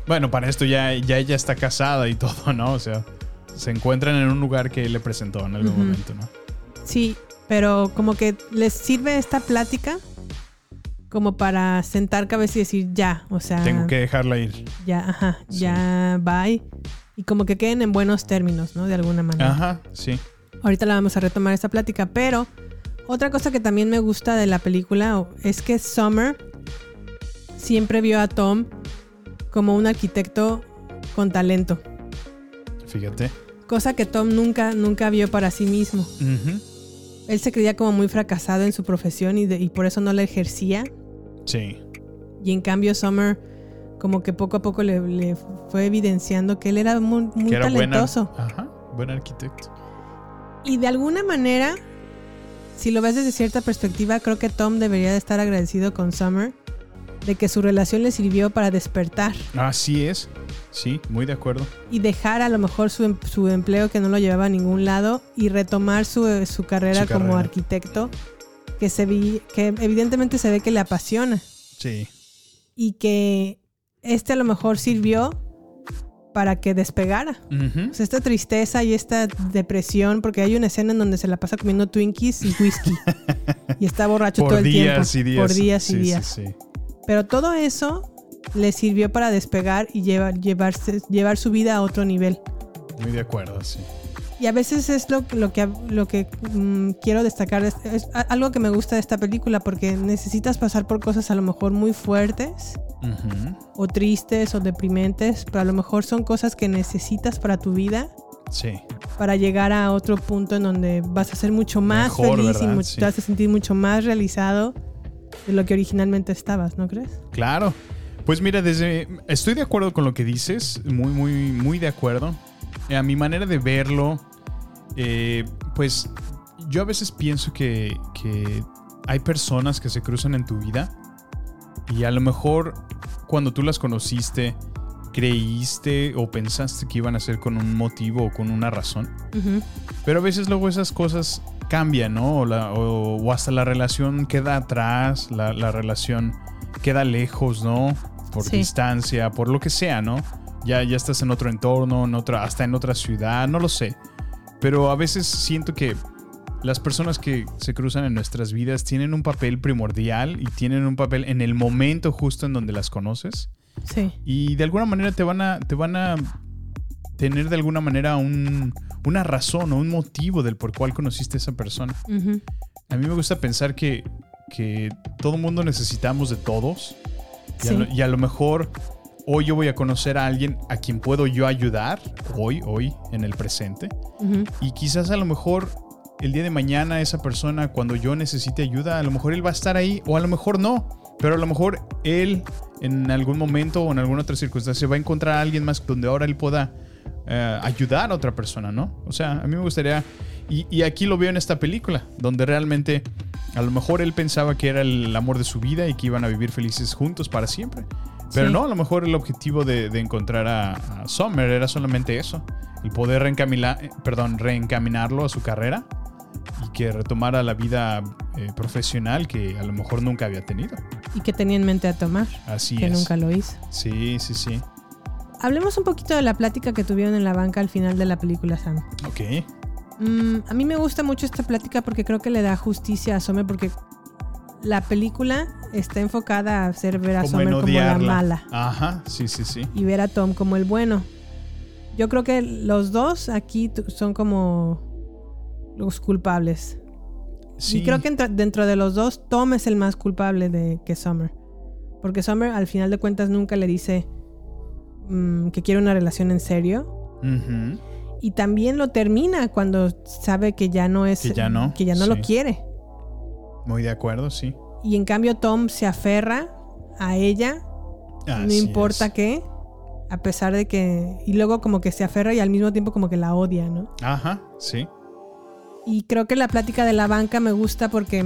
Bueno, para esto ya, ya ella está casada y <laughs> todo, ¿no? O sea, se encuentran en un lugar que él le presentó en algún momento, ¿no? Sí, pero como que les sirve esta plática como para sentar cabeza y decir ya, o sea, Tengo que dejarla ir. ya, ajá, ya bye y como que queden en buenos términos, ¿no? De alguna manera. Ajá, sí. Ahorita la vamos a retomar esta plática, pero otra cosa que también me gusta de la película es que Summer siempre vio a Tom como un arquitecto con talento, Fíjate. cosa que Tom nunca nunca vio para sí mismo. Ujú. Él se creía como muy fracasado en su profesión y, de- y por eso no la ejercía. Sí. Y en cambio Summer como que poco a poco le, le fue evidenciando que él era muy, muy era buena. talentoso. Ajá, buen arquitecto. Y de alguna manera, si lo ves desde cierta perspectiva, creo que Tom debería de estar agradecido con Summer de que su relación le sirvió para despertar Así es. Sí, muy de acuerdo. y dejar a lo mejor su, em- su empleo que no lo llevaba a ningún lado y retomar su, su carrera Su como carrera. arquitecto que, se vi, que evidentemente se ve que le apasiona. Sí. y que este a lo mejor sirvió para que despegara. Ujú. O sea, esta tristeza y esta depresión, porque hay una escena en donde se la pasa comiendo Twinkies y whisky <laughs> y está borracho Por todo el días tiempo. y días. Por días y Sí, sí, días. sí. Pero todo eso le sirvió para despegar y llevar, llevarse, llevar su vida a otro nivel. Muy de acuerdo, sí. Y a veces es lo, lo que, lo que mm, quiero destacar, es, es algo que me gusta de esta película, porque necesitas pasar por cosas a lo mejor muy fuertes o tristes o deprimentes, pero a lo mejor son cosas que necesitas para tu vida, Sí. para llegar a otro punto en donde vas a ser mucho más Mejor, feliz y ¿verdad? mu- Sí. te vas a sentir mucho más realizado de lo que originalmente estabas, ¿no crees? Claro. Pues mira, desde estoy de acuerdo con lo que dices, muy, muy, muy de acuerdo. A mi manera de verlo, eh, pues yo a veces pienso que, que hay personas que se cruzan en tu vida y a lo mejor cuando tú las conociste, creíste o pensaste que iban a ser con un motivo o con una razón. Pero a veces luego esas cosas cambian, ¿no? O, la- o- o hasta la relación queda atrás, la, la relación queda lejos, ¿no? Por Sí. distancia, por lo que sea, ¿no? Ya, ya estás en otro entorno, en otra, hasta en otra ciudad, no lo sé. Pero a veces siento que las personas que se cruzan en nuestras vidas tienen un papel primordial y tienen un papel en el momento justo en donde las conoces. Sí. Y de alguna manera te van a, te van a tener de alguna manera un- una razón o un motivo del por cual conociste a esa persona. A mí me gusta pensar que, que todo mundo necesitamos de todos. Y, a Sí. lo, y a lo mejor hoy yo voy a conocer a alguien a quien puedo yo ayudar, hoy, hoy, en el presente. Y quizás a lo mejor el día de mañana esa persona, cuando yo necesite ayuda, a lo mejor él va a estar ahí o a lo mejor no. Pero a lo mejor él en algún momento o en alguna otra circunstancia va a encontrar a alguien más donde ahora él pueda eh, ayudar a otra persona, ¿no? O sea, a mí me gustaría... Y, y aquí lo veo en esta película, donde realmente a lo mejor él pensaba que era el amor de su vida y que iban a vivir felices juntos para siempre. Pero Sí. no, a lo mejor el objetivo de, de encontrar a, a Summer era solamente eso. El poder reencaminar, eh, perdón, reencaminarlo a su carrera y que retomara la vida eh, profesional que a lo mejor nunca había tenido. Y que tenía en mente a tomar, Así que es. nunca lo hizo. Sí, sí, sí. Hablemos un poquito de la plática que tuvieron en la banca al final de la película, Sam. Ok. Mm, a mí me gusta mucho esta plática porque creo que le da justicia a Summer porque la película está enfocada a hacer ver a Como Summer como la mala Ajá, sí, sí, sí. y ver a Tom como el bueno. Yo creo que los dos aquí son como los culpables. Sí. Y creo que dentro de los dos, Tom es el más culpable de que Summer. Porque Summer al final de cuentas nunca le dice mm, que quiere una relación en serio. Y también lo termina cuando sabe que ya no es. Que ya no, que ya no lo quiere. Muy de acuerdo, sí. Y en cambio Tom se aferra a ella. no importa es. qué. A pesar de que. Y luego como que se aferra y al mismo tiempo como que la odia, ¿no? Ajá, sí. Y creo que la plática de la banca me gusta porque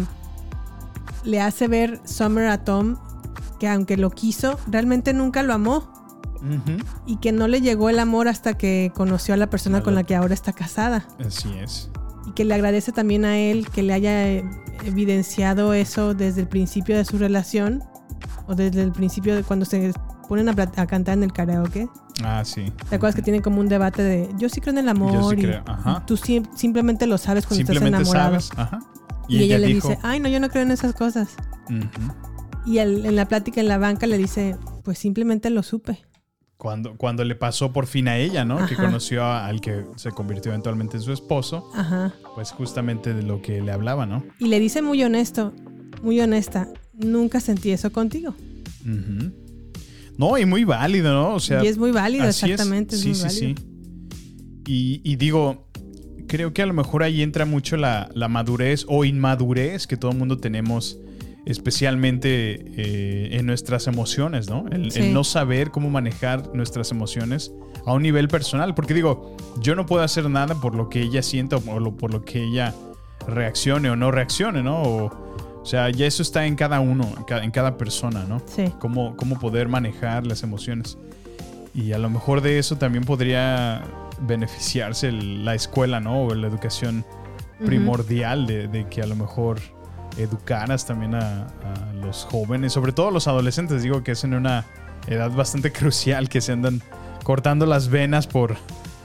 le hace ver Summer a Tom que aunque lo quiso, realmente nunca lo amó. Y que no le llegó el amor hasta que conoció a la persona con la que ahora está casada. Así es. Y que le agradece también a él que le haya eh, evidenciado eso desde el principio de su relación. O desde el principio de cuando se ponen a, a cantar en el karaoke. Ah, sí. ¿Te acuerdas que tienen como un debate de yo sí creo en el amor? Yo sí y, ajá. y tú sim- simplemente lo sabes cuando estás enamorado. sabes. Ajá. Y, ella, le dijo, dice, ay, no, yo no creo en esas cosas. Y él, en la plática en la banca le dice, pues simplemente lo supe. Cuando, cuando le pasó por fin a ella, ¿no? Que conoció a- al que se convirtió eventualmente en su esposo. Ajá. Pues justamente de lo que le hablaba, ¿no? Y le dice muy honesto, muy honesta, nunca sentí eso contigo. Ujú. No, y muy válido, ¿no? O sea, Y es muy válido, es. exactamente, es sí, muy sí, válido. sí. Y, y digo, creo que a lo mejor ahí entra mucho la, la madurez o inmadurez que todo el mundo tenemos, especialmente eh, en nuestras emociones, ¿no? El, no saber cómo manejar nuestras emociones a un nivel personal. Porque digo, yo no puedo hacer nada por lo que ella sienta o lo- por lo que ella reaccione o no reaccione, ¿no? O, o sea, ya eso está en cada uno, en cada, en cada persona, ¿no? Sí. Cómo, cómo poder manejar las emociones. Y a lo mejor de eso también podría beneficiarse el- la escuela, ¿no? O la educación primordial de, de que a lo mejor educaras también a, a los jóvenes, sobre todo a los adolescentes, digo que es en una edad bastante <laughs> crucial que se andan cortando las venas por,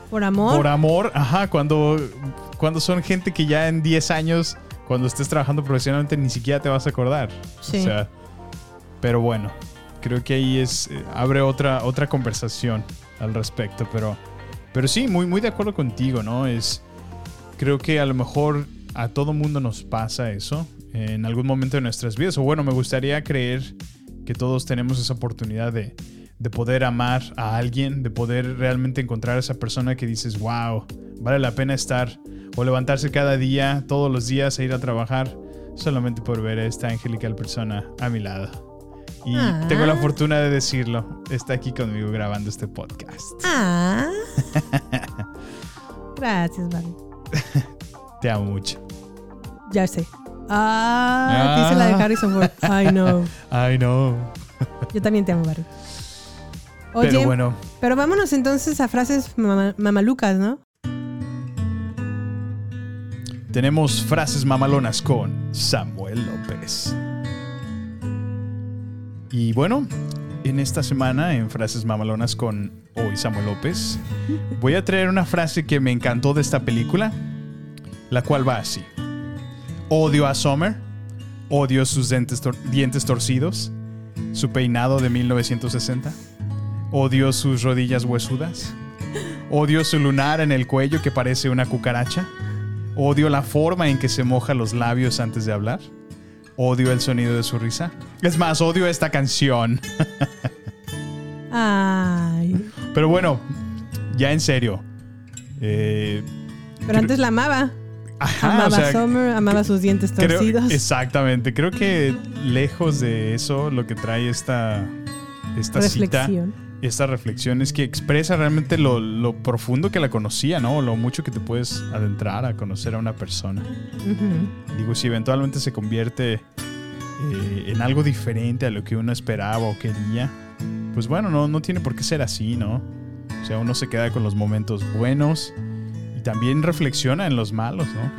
Por amor. por amor, ajá, cuando, cuando son gente que ya en 10 años, cuando estés trabajando profesionalmente, ni siquiera te vas a acordar. Sí. O sea, pero bueno, creo que ahí es, eh, abre otra, otra conversación al respecto, pero, pero sí, muy, muy de acuerdo contigo, ¿no? Es, Creo que a lo mejor a todo mundo nos pasa eso en algún momento de nuestras vidas. O bueno, me gustaría creer que todos tenemos esa oportunidad de, de poder amar a alguien, de poder realmente encontrar a esa persona que dices, wow, vale la pena estar o levantarse cada día, todos los días e ir a trabajar solamente por ver a esta angelical persona a mi lado. Y Ah. tengo la fortuna de decirlo, está aquí conmigo grabando este podcast. Ah. <laughs> Gracias, Barry. Te amo mucho. Ya sé. Ah, dice la de Harrison Ford. I know. I know. Yo también te amo, Barry. Oye, Pero bueno, pero vámonos entonces a frases mama- mamalucas, ¿no? tenemos frases mamalonas con Samuel López. Y bueno, en esta semana en Frases Mamalonas con hoy Samuel López, voy a traer una frase que me encantó de esta película, la cual va así. Odio a Summer, odio sus dientes, tor- dientes torcidos, su peinado de 1960, odio sus rodillas huesudas, odio su lunar en el cuello que parece una cucaracha, odio la forma en que se moja los labios antes de hablar, odio el sonido de su risa. Es más, odio esta canción. <laughs> Ay. Pero bueno, ya en serio. Eh, Pero antes la amaba. Ajá, amaba o sea, a Summer, amaba sus dientes creo- torcidos. exactamente. Creo que lejos de eso, lo que trae esta, esta cita, Reflexión. esta reflexión es que expresa realmente lo, lo profundo que la conocía, ¿no? Lo mucho que te puedes adentrar a conocer a una persona. Digo, si eventualmente se convierte eh, en algo diferente a lo que uno esperaba o quería, pues bueno, no, no tiene por qué ser así, ¿no? O sea, uno se queda con los momentos buenos también reflexiona en los malos, ¿no?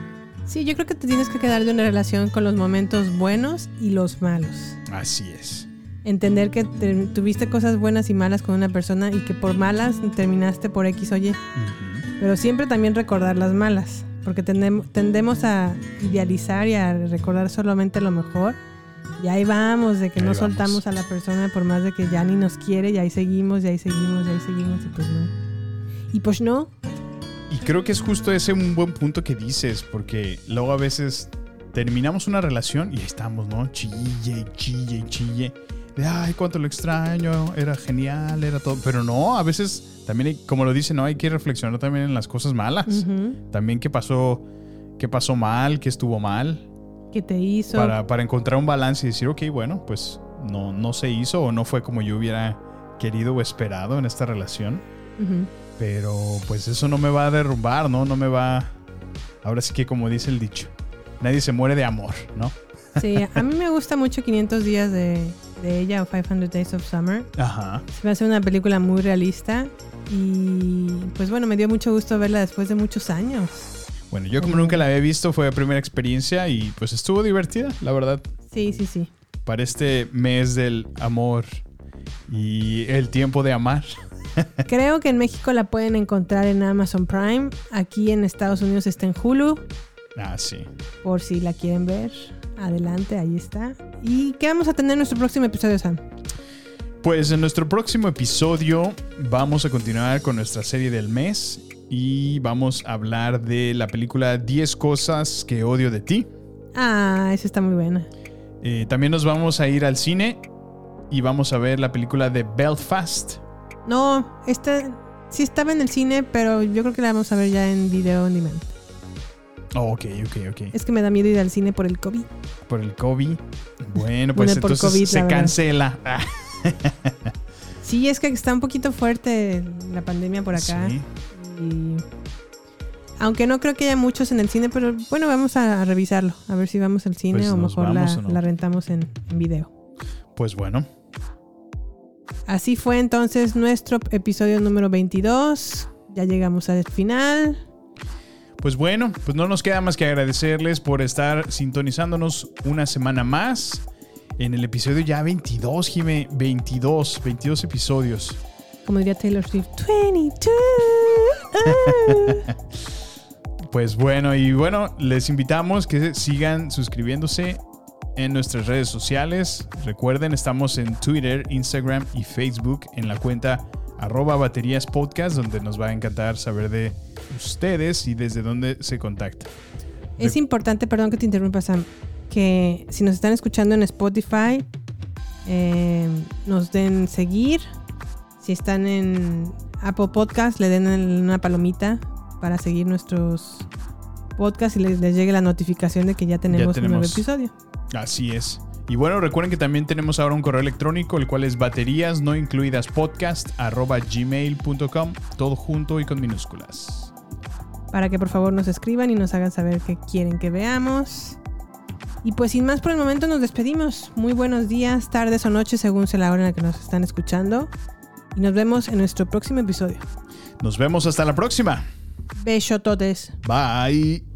Sí, yo creo que te tienes que quedar de una relación con los momentos buenos y los malos. Así es. Entender que te- tuviste cosas buenas y malas con una persona y que por malas terminaste por X o Y. Pero siempre también recordar las malas. Porque tendem- tendemos a idealizar y a recordar solamente lo mejor. Y ahí vamos, de que Ahí no vamos. soltamos a la persona por más de que ya ni nos quiere, y ahí seguimos, y ahí seguimos, y ahí seguimos, y pues no. Y pues no. Y creo que es justo ese un buen punto que dices, porque luego a veces terminamos una relación y estamos, ¿no? Chille, chille, chille. De, ay, cuánto lo extraño, era genial, era todo. Pero no, a veces también, hay- como lo dice, ¿no? Hay que reflexionar también en las cosas malas. Ujú. También qué pasó, qué pasó mal, qué estuvo mal. ¿Qué te hizo? Para, para encontrar un balance y decir, ok, bueno, pues no, no se hizo o no fue como yo hubiera querido o esperado en esta relación. Ujú. Pero pues eso no me va a derrumbar, ¿no? No me va... Ahora sí que como dice el dicho, nadie se muere de amor, ¿no? Sí, a mí me gusta mucho 500 días de, de ella o 500 Days of Summer. Ajá. Se me hace una película muy realista y pues bueno, me dio mucho gusto verla después de muchos años. Bueno, yo como nunca la había visto, fue la primera experiencia y pues estuvo divertida, la verdad. Sí, sí, sí. Para este mes del amor y el tiempo de amar. <laughs> Creo que en México la pueden encontrar en Amazon Prime. Aquí en Estados Unidos está en Hulu, Ah, sí. por si la quieren ver. Adelante, ahí está. ¿Y qué vamos a tener en nuestro próximo episodio, Sam? Pues en nuestro próximo episodio vamos a continuar con nuestra serie del mes y vamos a hablar de la película 10 cosas que odio de ti. Ah, esa está muy buena. Eh, también nos vamos a ir al cine y vamos a ver la película de Belfast. No, esta sí estaba en el cine, pero yo creo que la vamos a ver ya en video on demand. Oh, ok, ok, ok. Es que me da miedo ir al cine por el COVID. Por el COVID. Bueno, pues Bueno, entonces COVID, se cancela. Sí, es que está un poquito fuerte la pandemia por acá. Sí. Y aunque no creo que haya muchos en el cine, pero bueno, vamos a, revisarlo. A ver si vamos al cine Pues o mejor la, vamos o no. la rentamos en, en video. Pues bueno, Así fue entonces nuestro episodio número 22. Ya llegamos al final. pues bueno, pues no nos queda más que agradecerles por estar sintonizándonos una semana más. En el episodio ya 22, Jime, 22, 22 episodios. Como diría Taylor Swift, 22. ah. <laughs> Pues bueno, y bueno, les invitamos que sigan suscribiéndose en nuestras redes sociales. Recuerden, estamos en Twitter, Instagram y Facebook en la cuenta arroba baterías podcast, donde nos va a encantar saber de ustedes y desde dónde se contacta. Es importante, perdón que te interrumpa, Sam, que si nos están escuchando en Spotify, eh, nos den seguir. Si están en Apple Podcast, le den una palomita para seguir nuestros podcasts y les, les llegue la notificación de que ya tenemos, Ya un nuevo tenemos- episodio. Así es. Y bueno, recuerden que también tenemos ahora un correo electrónico, el cual es baterías no incluidas podcast arroba gmail.com, todo junto y con minúsculas. Para que por favor nos escriban y nos hagan saber qué quieren que veamos. Y pues sin más por el momento nos despedimos. Muy buenos días, tardes o noches según sea la hora en la que nos están escuchando. Y nos vemos en nuestro próximo episodio. Nos vemos hasta la próxima. Besototes. Bye.